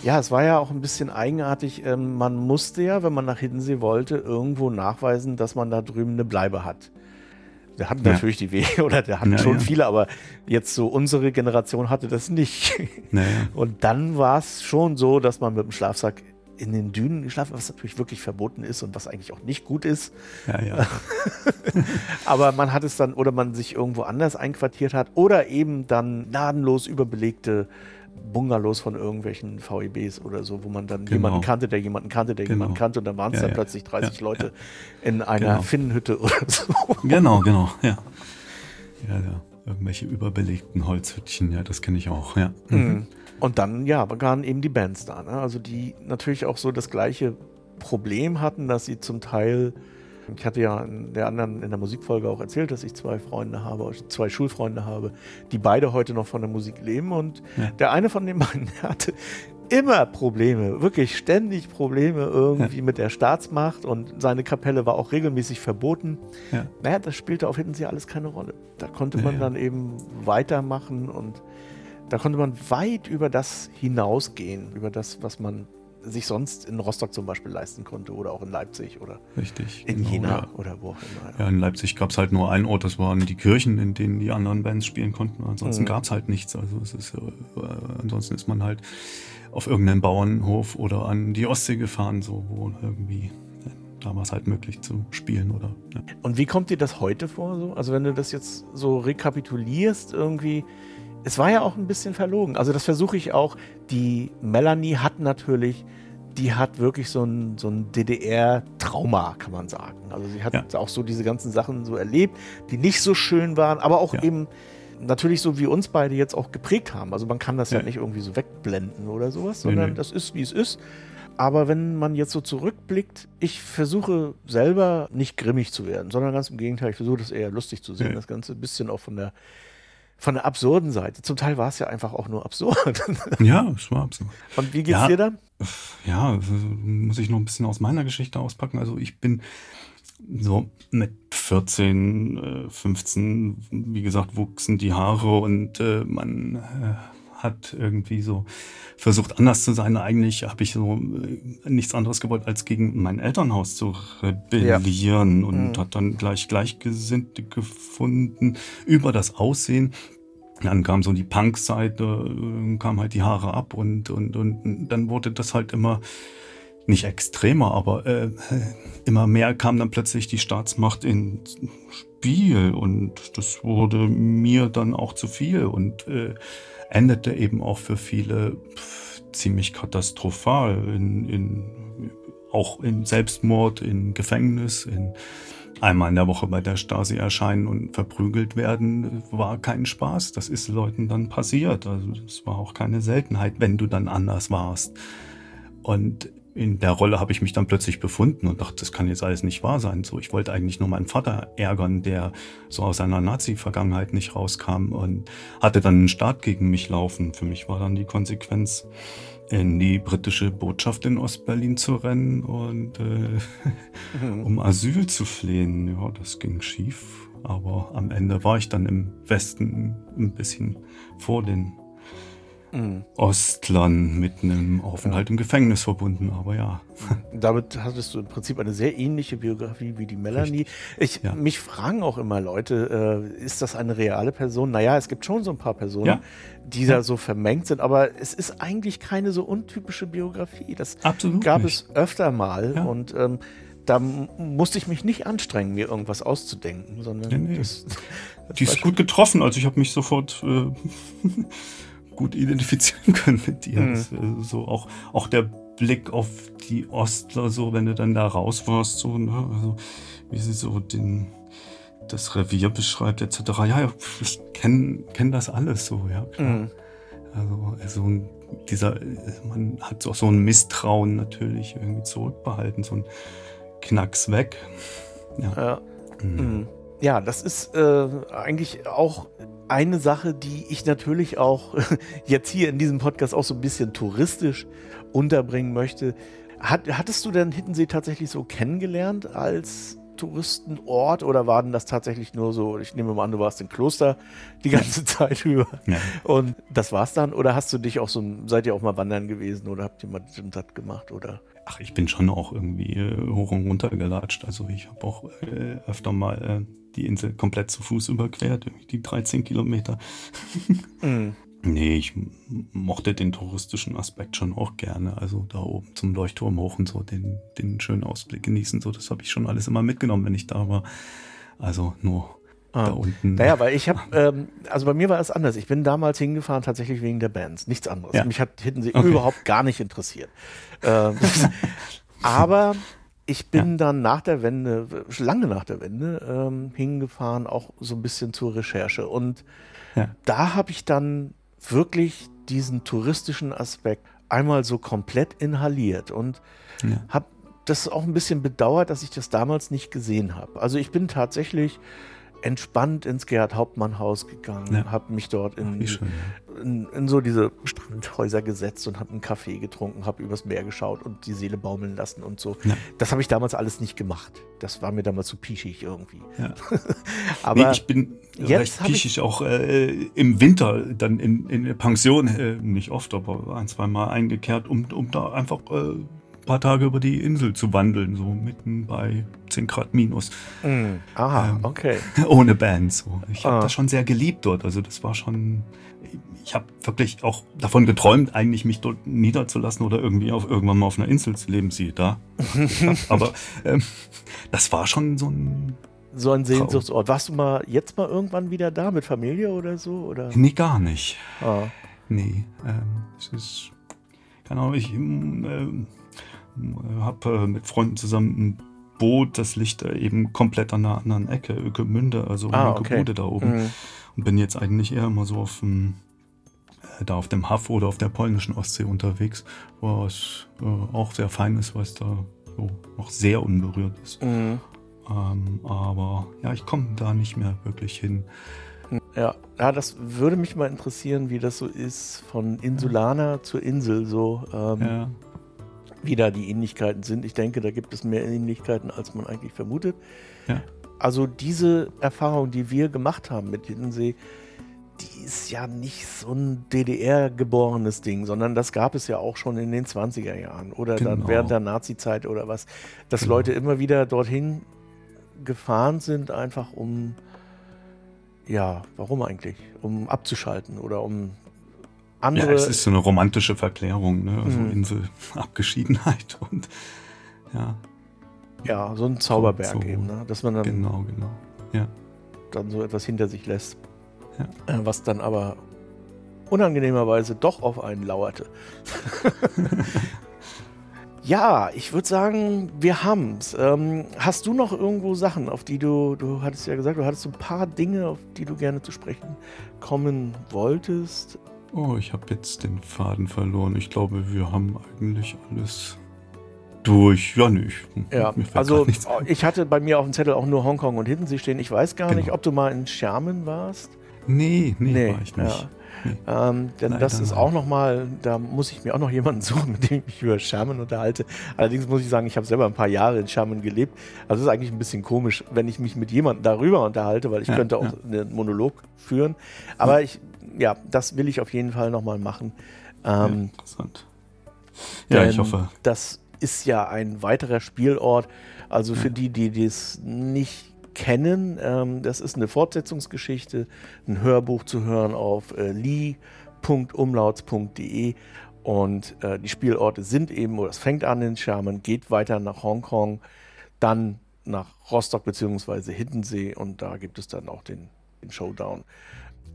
Ja, es war ja auch ein bisschen eigenartig. Ähm, man musste ja, wenn man nach Hiddensee wollte, irgendwo nachweisen, dass man da drüben eine Bleibe hat. Der hat ja. natürlich die Wege oder der hat ja, schon ja. viele, aber jetzt so unsere Generation hatte das nicht. Und dann war es schon so, dass man mit dem Schlafsack in den Dünen geschlafen, was natürlich wirklich verboten ist und was eigentlich auch nicht gut ist. Ja, ja. aber man hat es dann, oder man sich irgendwo anders einquartiert hat, oder eben dann gnadenlos überbelegte Bungalows von irgendwelchen VEBs oder so, wo man dann genau. jemanden kannte, der jemanden kannte, der genau. jemanden kannte und dann waren es ja, dann plötzlich 30 ja, Leute in einer genau. Finnenhütte oder so. Genau, genau, ja. Ja, ja. Irgendwelche überbelegten Holzhüttchen, ja, das kenne ich auch, ja. Mhm. mhm. Und dann, ja, waren eben die Bands da, ne? Also die natürlich auch so das gleiche Problem hatten, dass sie zum Teil ich hatte ja in der anderen, in der Musikfolge auch erzählt, dass ich zwei Freunde habe, zwei Schulfreunde habe, die beide heute noch von der Musik leben. Und ja. der eine von den beiden hatte immer Probleme, wirklich ständig Probleme irgendwie ja. mit der Staatsmacht und seine Kapelle war auch regelmäßig verboten. Ja. Naja, das spielte auf Hiddensee alles keine Rolle. Da konnte man dann eben weitermachen und da konnte man weit über das hinausgehen, über das, was man sich sonst in Rostock zum Beispiel leisten konnte oder auch in Leipzig oder Richtig, in genau, Jena ja. oder wo auch immer. Ja, in Leipzig gab es halt nur einen Ort, das waren die Kirchen, in denen die anderen Bands spielen konnten. Ansonsten mhm. gab es halt nichts. Also es ist, äh, ansonsten ist man halt auf irgendeinen Bauernhof oder an die Ostsee gefahren, so wo irgendwie da war es halt möglich zu spielen oder. Ja. Und wie kommt dir das heute vor? So? Also wenn du das jetzt so rekapitulierst irgendwie, es war ja auch ein bisschen verlogen. Also das versuche ich auch. Die Melanie hat natürlich, die hat wirklich so ein, so ein DDR-Traum Trauma, kann man sagen. Also sie hat ja. auch so diese ganzen Sachen so erlebt, die nicht so schön waren, aber auch ja. eben natürlich so wie uns beide jetzt auch geprägt haben. Also man kann das ja, ja nicht irgendwie so wegblenden oder sowas, sondern nee, nee. das ist, wie es ist. Aber wenn man jetzt so zurückblickt, ich versuche selber nicht grimmig zu werden, sondern ganz im Gegenteil, ich versuche das eher lustig zu sehen, das Ganze ein bisschen auch von der von der absurden Seite. Zum Teil war es ja einfach auch nur absurd. Ja, es war absurd. Und wie geht's ja, dir da? Ja, muss ich noch ein bisschen aus meiner Geschichte auspacken. Also ich bin so mit 14, 15, äh, wie gesagt, wuchsen die Haare und äh, man äh, hat irgendwie so versucht, anders zu sein. Eigentlich habe ich so äh, nichts anderes gewollt, als gegen mein Elternhaus zu rebellieren ja. und mhm. hat dann gleich Gleichgesinnte gefunden über das Aussehen. Dann kam so die Punk-Seite, kam halt die Haare ab und, und, und dann wurde das halt immer nicht extremer, aber äh, immer mehr kam dann plötzlich die Staatsmacht ins Spiel und das wurde mir dann auch zu viel und äh, endete eben auch für viele pff, ziemlich katastrophal in, in auch in Selbstmord, in Gefängnis, in einmal in der Woche bei der Stasi erscheinen und verprügelt werden, war kein Spaß. Das ist Leuten dann passiert. Also das war auch keine Seltenheit, wenn du dann anders warst. Und in der Rolle habe ich mich dann plötzlich befunden und dachte, das kann jetzt alles nicht wahr sein. So, ich wollte eigentlich nur meinen Vater ärgern, der so aus seiner Nazi-Vergangenheit nicht rauskam und hatte dann einen Staat gegen mich laufen. Für mich war dann die Konsequenz, in die britische Botschaft in Ostberlin zu rennen und äh, um Asyl zu flehen. Ja, das ging schief. Aber am Ende war ich dann im Westen ein bisschen vor den mhm. Ostlern mit einem Aufenthalt im Gefängnis verbunden, aber ja. Damit hattest du im Prinzip eine sehr ähnliche Biografie wie die Melanie. Ich, ja. Mich fragen auch immer Leute, äh, ist das eine reale Person? Naja, es gibt schon so ein paar Personen, ja. die ja. da so vermengt sind, aber es ist eigentlich keine so untypische Biografie. Das Absolut gab nicht. es öfter mal und ähm, da musste ich mich nicht anstrengen, mir irgendwas auszudenken, sondern ja, nee. das, das die ist gut getroffen. Also ich habe mich sofort äh, gut identifizieren können mit dir. Mhm. So auch, auch der Blick auf die Ostler, so wenn du dann da raus warst, so, ne? also, wie sie so den, das Revier beschreibt, etc. Ja, ich kenne kenn das alles so, ja, klar. Mhm. Also, also dieser, man hat auch so ein Misstrauen natürlich irgendwie zurückbehalten, so ein Knacks weg. Ja. Ja, mhm. mhm. ja das ist äh, eigentlich auch eine Sache, die ich natürlich auch jetzt hier in diesem Podcast auch so ein bisschen touristisch unterbringen möchte. Hat, hattest du denn Hittensee tatsächlich so kennengelernt als Touristenort oder waren das tatsächlich nur so, ich nehme mal an, du warst im Kloster die ganze Zeit über ja. und das war's dann? Oder hast du dich auch so, seid ihr auch mal wandern gewesen oder habt ihr mal das gemacht oder? Ach, ich bin schon auch irgendwie äh, hoch und runter gelatscht. Also ich habe auch äh, öfter mal äh, die Insel komplett zu Fuß überquert, die 13 Kilometer. Mhm. Nee, ich mochte den touristischen Aspekt schon auch gerne. Also da oben zum Leuchtturm hoch und so, den, den schönen Ausblick genießen. So, das habe ich schon alles immer mitgenommen, wenn ich da war. Also nur ah. da unten. Naja, weil ich habe, ähm, also bei mir war es anders. Ich bin damals hingefahren tatsächlich wegen der Bands, nichts anderes. Ja. Mich hat Hittensee okay. überhaupt gar nicht interessiert. Ähm, aber ich bin ja. dann nach der Wende, lange nach der Wende, ähm, hingefahren, auch so ein bisschen zur Recherche. Und ja. da habe ich dann wirklich diesen touristischen Aspekt einmal so komplett inhaliert und ja. habe das auch ein bisschen bedauert, dass ich das damals nicht gesehen habe. Also ich bin tatsächlich entspannt ins Gerhard Hauptmann Haus gegangen, ja. habe mich dort in, ja. in, in, so diese Strandhäuser gesetzt und habe einen Kaffee getrunken, habe übers Meer geschaut und die Seele baumeln lassen und so. Ja. Das habe ich damals alles nicht gemacht. Das war mir damals zu pischig irgendwie. Aber nee, ich bin recht pischig auch äh, im Winter dann in, in der Pension, äh, nicht oft, aber ein, zwei Mal eingekehrt, um, um da einfach äh, paar Tage über die Insel zu wandeln, so mitten bei 10 Grad minus. Mm. Aha, ähm, okay. Ohne Band. So. Ich habe ah. das schon sehr geliebt dort. Also das war schon. Ich habe wirklich auch davon geträumt, eigentlich mich dort niederzulassen oder irgendwie auf irgendwann mal auf einer Insel zu leben. Sie da. Aber ähm, das war schon so ein so ein Sehnsuchtsort. Warst du mal jetzt mal irgendwann wieder da mit Familie oder so? Oder? Nee, gar nicht. Ah. Nee, ähm, es ist, keine Ahnung, ich, äh, habe äh, mit Freunden zusammen ein Boot, das liegt eben komplett an einer anderen Ecke, Ökemünde, also Ah, okay. Da oben. Mhm. Und bin jetzt eigentlich eher immer so auf dem, äh, da auf dem Haff oder auf der polnischen Ostsee unterwegs, wo es äh, auch sehr fein ist, weil es da so noch sehr unberührt ist. Mhm. Ähm, aber ja, ich komme da nicht mehr wirklich hin. Ja. ja, das würde mich mal interessieren, wie das so ist von Insulaner zur Insel, so ähm, Ja, wie da die Ähnlichkeiten sind. Ich denke, da gibt es mehr Ähnlichkeiten, als man eigentlich vermutet. ja, Also diese Erfahrung, die wir gemacht haben mit Hiddensee, die ist ja nicht so ein DDR-geborenes Ding, sondern das gab es ja auch schon in den 20er Jahren oder dann Genau. während der Nazi-Zeit oder was, dass Genau. Leute immer wieder dorthin gefahren sind, einfach um, ja, warum eigentlich? Um abzuschalten oder um ja, andere. es ist so eine romantische Verklärung, ne? also Mhm. Insel, Abgeschiedenheit und ja, ja, so ein Zauberberg So. eben, ne? dass man dann genau, genau. Ja, dann so etwas hinter sich lässt, Ja. äh, was dann aber unangenehmerweise doch auf einen lauerte. ja, ich würde sagen, wir haben's. Ähm, hast du noch irgendwo Sachen, auf die du, du hattest ja gesagt, du hattest so ein paar Dinge, auf die du gerne zu sprechen kommen wolltest? Oh, ich habe jetzt den Faden verloren. Ich glaube, wir haben eigentlich alles durch. Ja, nicht. Ja, also ich hatte bei mir auf dem Zettel auch nur Hongkong und Hiddensee stehen. Ich weiß gar Genau. nicht, ob du mal in Xiamen warst. Nee, nee, war ich nicht. Ja. Ähm, denn Leider das ist nein. auch nochmal, da muss ich mir auch noch jemanden suchen, mit dem ich mich über Schermen unterhalte. Allerdings muss ich sagen, ich habe selber ein paar Jahre in Schermen gelebt. Also es ist eigentlich ein bisschen komisch, wenn ich mich mit jemandem darüber unterhalte, weil ich Ja, könnte auch ja. einen Monolog führen. Aber ich, ja, das will ich auf jeden Fall nochmal machen. Ja, Ähm, interessant. Ja, ich hoffe. Das ist ja ein weiterer Spielort. Also für die, die das nicht kennen, ähm, das ist eine Fortsetzungsgeschichte, ein Hörbuch zu hören auf äh, li.umlauts.de und äh, die Spielorte sind eben, oder es fängt an in Xiamen, geht weiter nach Hongkong, dann nach Rostock bzw. Hiddensee und da gibt es dann auch den, den Showdown.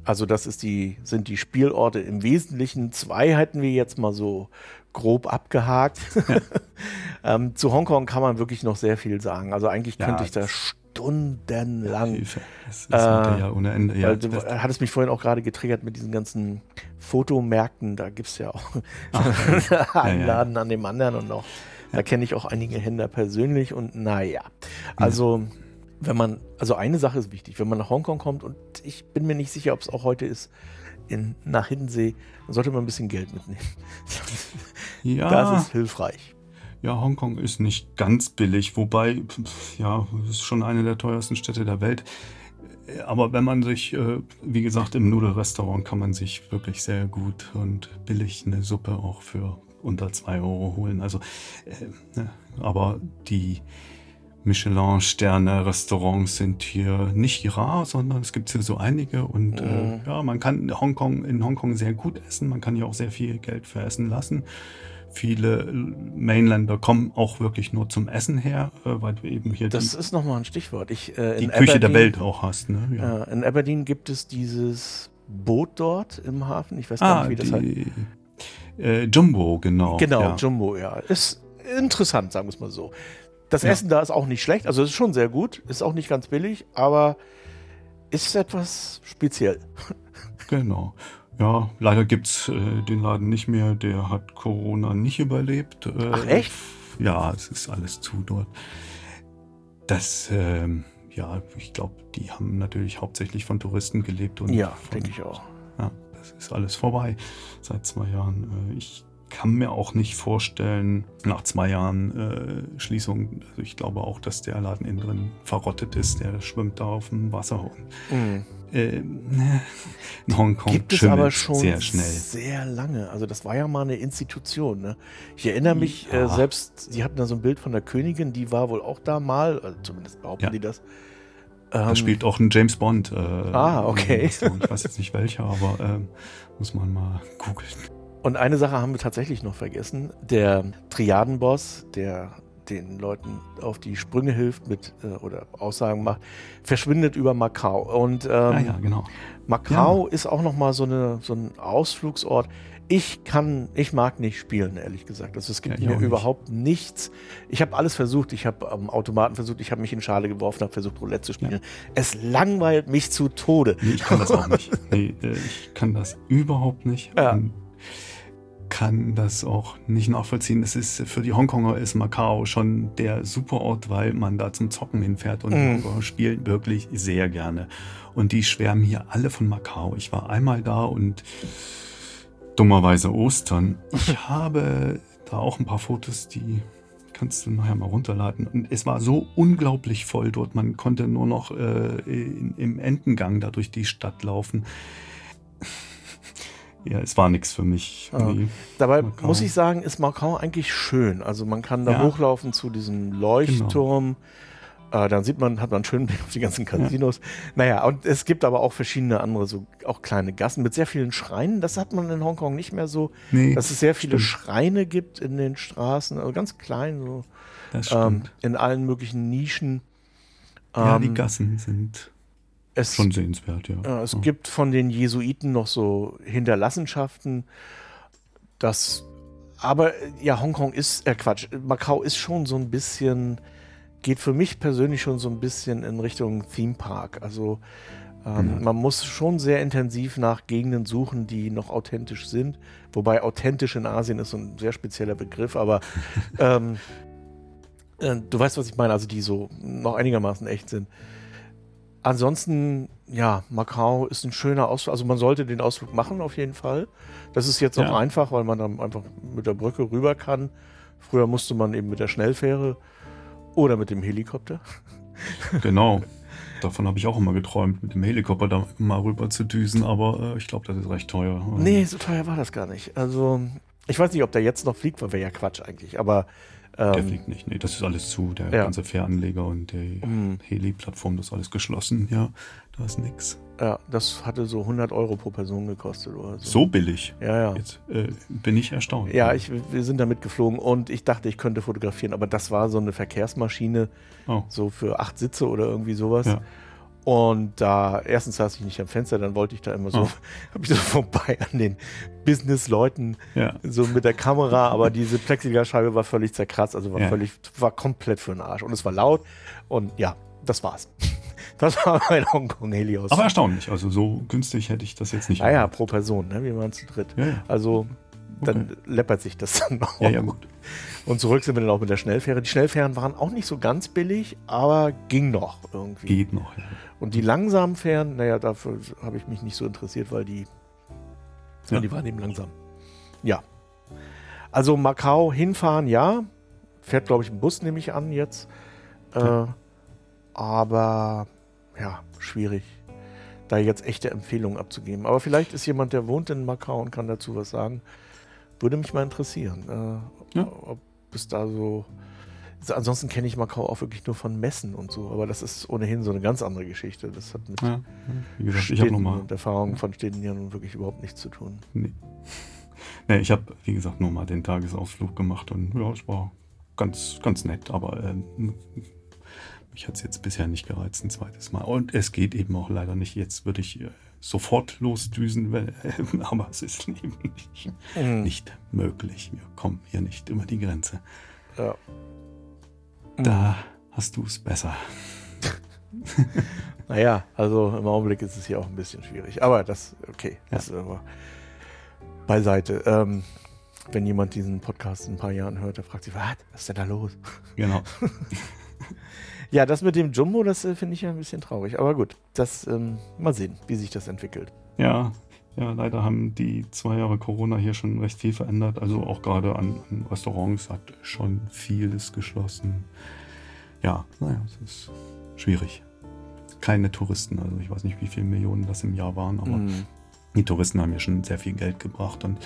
Also das ist die, sind die Spielorte im Wesentlichen. Zwei hätten wir jetzt mal so grob abgehakt. ähm, zu Hongkong kann man wirklich noch sehr viel sagen. Also eigentlich Ja, könnte ich da stundenlang. Hilfe. Das ist Äh, Material ohne Ende. Ja, du das- hattest mich vorhin auch gerade getriggert mit diesen ganzen Fotomärkten. Da gibt es ja auch einen ja. Laden an dem anderen und noch. Da kenne ich auch einige Händler persönlich und naja. Also, wenn man, also eine Sache ist wichtig, wenn man nach Hongkong kommt und ich bin mir nicht sicher, ob es auch heute ist, in, nach Hiddensee, dann sollte man ein bisschen Geld mitnehmen. ja, Das ist hilfreich. ja, Hongkong ist nicht ganz billig, wobei, ja, es ist schon eine der teuersten Städte der Welt. Aber wenn man sich, äh, wie gesagt, im Nudelrestaurant kann man sich wirklich sehr gut und billig eine Suppe auch für unter 2 Euro holen. Also, äh, ne, aber die Michelin-Sterne-Restaurants sind hier nicht rar, sondern es gibt hier so einige und Mhm. äh, ja, man kann Hongkong in Hongkong sehr gut essen, man kann hier auch sehr viel Geld für essen lassen. Viele Mainländer kommen auch wirklich nur zum Essen her, äh, weil du eben hier Das die, ist nochmal ein Stichwort. Ich, äh, die Küche der Aberdeen- Welt auch hast. Ne? Ja. In Aberdeen gibt es dieses Boot dort im Hafen. Ich weiß gar ah, nicht, wie das heißt. die äh, Jumbo, genau. Genau, ja. Jumbo, ja. Ist interessant, sagen wir es mal so. Das Ja. Essen da ist auch nicht schlecht, also es ist schon sehr gut, ist auch nicht ganz billig, aber ist etwas speziell. Genau. Ja, leider gibt es äh, den Laden nicht mehr. Der hat Corona nicht überlebt. Äh, Ach, echt? Ja, es ist alles zu dort. Das, ähm, ja, ich glaube, die haben natürlich hauptsächlich von Touristen gelebt. Und Ja, denke ich auch. Ja, das ist alles vorbei seit zwei Jahren. Äh, ich kann mir auch nicht vorstellen, nach zwei Jahren äh, Schließung, also ich glaube auch, dass der Laden innen drin verrottet ist. Der schwimmt da auf dem Wasser und Mhm. äh, in Hongkong Gibt es aber schon sehr schnell. sehr lange. Also das war ja mal eine Institution. Ne? Ich erinnere mich Ja. äh, selbst, sie hatten da so ein Bild von der Königin, die war wohl auch da mal, also zumindest behaupten Ja. die das. Da Ähm, spielt auch ein James Bond. Äh, Ah, okay. Ich weiß jetzt nicht welcher, aber ähm, muss man mal googeln. Und eine Sache haben wir tatsächlich noch vergessen. Der Triadenboss, der den Leuten auf die Sprünge hilft mit äh, oder Aussagen macht, verschwindet über Macau. Und ähm, Ah ja, genau. Macau ist auch nochmal so, eine, so ein Ausflugsort. Ich kann, ich mag nicht spielen, ehrlich gesagt. Also es gibt Ja, mir nicht. überhaupt nichts. Ich habe alles versucht. Ich habe am Automaten versucht, ich habe mich in Schale geworfen, habe versucht, Roulette zu spielen. Es langweilt mich zu Tode. Nee, ich kann das auch nicht. Nee, äh, ich kann das überhaupt nicht. Ja. Und kann das auch nicht nachvollziehen. Es ist für die Hongkonger ist Macau schon der Superort, weil man da zum Zocken hinfährt und die Mhm. Hongkonger spielen wirklich sehr gerne. Und die schwärmen hier alle von Macau. Ich war einmal da und dummerweise Ostern. Ich habe da auch ein paar Fotos, die kannst du nachher mal runterladen. Und es war so unglaublich voll dort. Man konnte nur noch äh, in, im Entengang da durch die Stadt laufen. Ja, es war nichts für mich. Nee. Dabei Macau. muss ich sagen, ist Macau eigentlich schön. Also man kann da Ja. hochlaufen zu diesem Leuchtturm. Äh, dann sieht man, hat man einen schönen Blick auf die ganzen Casinos. Naja, und es gibt aber auch verschiedene andere, so auch kleine Gassen mit sehr vielen Schreinen. Das hat man in Hongkong nicht mehr so, Nee, dass es sehr viele stimmt. Schreine gibt in den Straßen, also ganz klein, so ähm, in allen möglichen Nischen. ja, Ähm, die Gassen sind es, schon sehenswert, ja. äh, es Ja. gibt von den Jesuiten noch so Hinterlassenschaften, das aber ja, Hongkong ist, äh Quatsch, Macau ist schon so ein bisschen, geht für mich persönlich schon so ein bisschen in Richtung Theme Park. Also ähm, Mhm. man muss schon sehr intensiv nach Gegenden suchen, die noch authentisch sind. Wobei authentisch in Asien ist so ein sehr spezieller Begriff, aber ähm, äh, du weißt, was ich meine, also die so noch einigermaßen echt sind. Ansonsten, ja, Macau ist ein schöner Ausflug. Also man sollte den Ausflug machen auf jeden Fall. Das ist jetzt Ja. auch einfach, weil man dann einfach mit der Brücke rüber kann. Früher musste man eben mit der Schnellfähre oder mit dem Helikopter. Genau. Davon habe ich auch immer geträumt, mit dem Helikopter da mal rüber zu düsen, aber äh, ich glaube, das ist recht teuer. Nee, so teuer war das gar nicht. Also ich weiß nicht, ob der jetzt noch fliegt, weil wäre ja Quatsch eigentlich. Aber Der ähm, fliegt nicht. Nee, das ist alles zu. Der Ja. ganze Fähranleger und die Mhm. Heli-Plattform, das ist alles geschlossen. Ja, da ist nix. ja, das hatte so 100 Euro pro Person gekostet oder so. So billig. Ja, ja. Jetzt äh, bin ich erstaunt. Ja, ich, wir sind damit geflogen und ich dachte, ich könnte fotografieren, aber das war so eine Verkehrsmaschine, Oh. so für acht Sitze oder irgendwie sowas. Ja. Und da, erstens saß ich nicht am Fenster, dann wollte ich da immer so, Oh. habe ich so vorbei an den Business-Leuten, Ja. so mit der Kamera, aber diese Plexiglasscheibe war völlig zerkratzt, also war Ja. völlig, war komplett für den Arsch. Und es war laut und ja, das war's. Das war mein Hongkong Helios. Aber erstaunlich. Also so günstig hätte ich das jetzt nicht. naja, erwartet. pro Person, ne? Wir waren zu dritt. Ja. Also dann Okay. läppert sich das dann auch. Ja, ja, gut. Und zurück sind wir dann auch mit der Schnellfähre. Die Schnellfähren waren auch nicht so ganz billig, aber ging noch irgendwie. Geht noch. Ja. Und die langsamen Fähren, naja, dafür habe ich mich nicht so interessiert, weil die, Ja. die waren eben langsam. Ja. Also Macau hinfahren, ja. Fährt, glaube ich, ein Bus, nehme ich an jetzt. Äh, aber ja, schwierig, da jetzt echte Empfehlungen abzugeben. Aber vielleicht ist jemand, der wohnt in Macau und kann dazu was sagen. Würde mich mal interessieren, äh, Ja. ob es da so. Also ansonsten kenne ich Macau auch wirklich nur von Messen und so, aber das ist ohnehin so eine ganz andere Geschichte. Das hat mit Ja. Wie gesagt, ich nochmal. und Erfahrungen von Städten ja nun wirklich überhaupt nichts zu tun. Nee. nee, ich habe, wie gesagt, nur mal den Tagesausflug gemacht und ja, es war ganz, ganz nett, aber ähm, mich hat es jetzt bisher nicht gereizt, ein zweites Mal. Und es geht eben auch leider nicht. Jetzt würde ich äh, sofort losdüsen, wenn, aber es ist eben nicht, Mhm. nicht möglich. Wir kommen hier nicht über die Grenze. Ja. Da hast du es besser. Naja, also im Augenblick ist es hier auch ein bisschen schwierig. Aber das, okay, das ist aber beiseite. Ähm, wenn jemand diesen Podcast in ein paar Jahren hört, der fragt sich, was, was ist denn da los? Genau. Ja, das mit dem Jumbo, das äh, finde ich ja ein bisschen traurig. Aber gut, das ähm, mal sehen, wie sich das entwickelt. Ja, ja, leider haben die zwei Jahre Corona hier schon recht viel verändert. Also auch gerade an, an Restaurants hat schon vieles geschlossen. Ja, naja, es ist schwierig. Keine Touristen, also ich weiß nicht, wie viele Millionen das im Jahr waren, aber Mhm. die Touristen haben ja schon sehr viel Geld gebracht. Und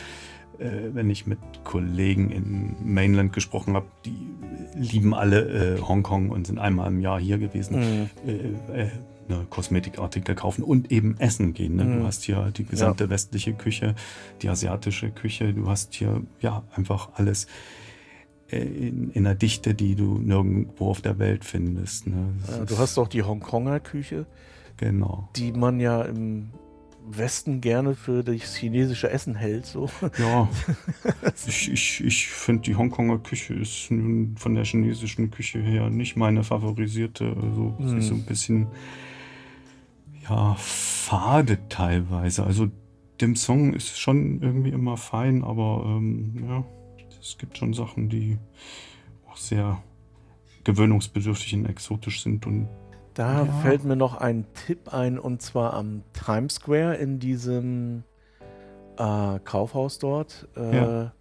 äh, wenn ich mit Kollegen in Mainland gesprochen habe, die lieben alle äh, Hongkong und sind einmal im Jahr hier gewesen Mhm. äh, äh, ne, Kosmetikartikel kaufen und eben essen gehen. Ne? Mhm. Du hast hier die gesamte westliche Küche, die asiatische Küche, du hast hier ja einfach alles. in, in einer Dichte, die du nirgendwo auf der Welt findest. Ne? Ja, du hast doch die Hongkonger Küche. Genau. Die man ja im Westen gerne für das chinesische Essen hält. So. Ja, ich, ich, ich finde, die Hongkonger Küche ist nun von der chinesischen Küche her nicht meine favorisierte. Also hm. sie ist so ein bisschen ja, fade teilweise. Also dem Song ist schon irgendwie immer fein, aber ähm, ja, es gibt schon Sachen, die auch sehr gewöhnungsbedürftig und exotisch sind und da ja. fällt mir noch ein Tipp ein und zwar am Times Square in diesem äh, Kaufhaus dort. Äh, ja.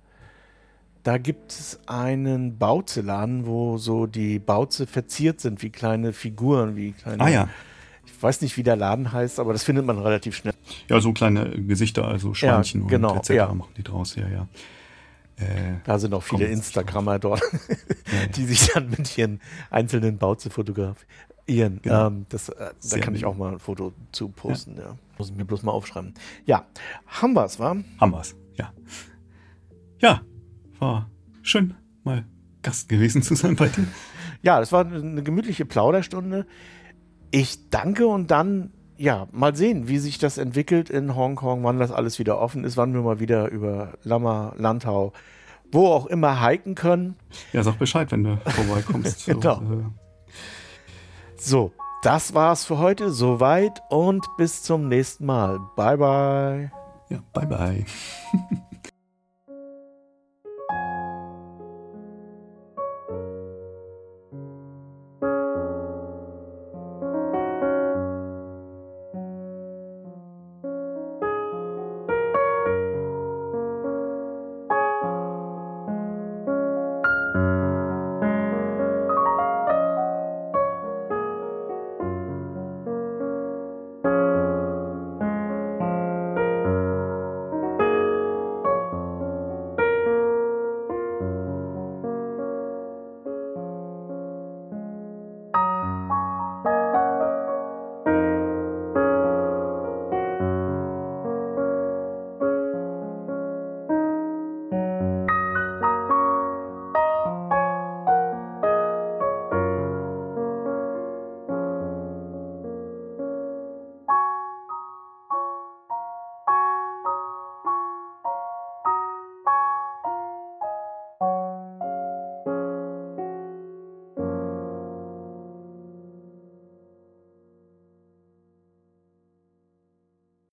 Da gibt es einen Bauzeladen, wo so die Bauze verziert sind wie kleine Figuren, wie kleine. Ah ja. Ich weiß nicht, wie der Laden heißt, aber das findet man relativ schnell. Ja, so kleine Gesichter, also Schweinchen ja, genau, und etc. Ja. machen die draus, ja, ja. Äh, da sind auch viele Instagrammer dort, die sich dann mit ihren einzelnen Bauze fotografieren. Genau. ähm, das, äh, da kann ich auch mal ein Foto zu posten. Ja. ja. Muss ich mir bloß mal aufschreiben. Ja, haben wir es, wa? Haben wir es, ja. Ja, war schön, mal Gast gewesen zu sein bei dir. Ja, das war eine gemütliche Plauderstunde. Ich danke und dann, ja, mal sehen, wie sich das entwickelt in Hongkong, wann das alles wieder offen ist, wann wir mal wieder über Lama, Landau, wo auch immer hiken können. Ja, sag Bescheid, wenn du vorbeikommst. genau. So, äh so, das war's für heute. Soweit und bis zum nächsten Mal. Bye, bye. Ja, bye, bye.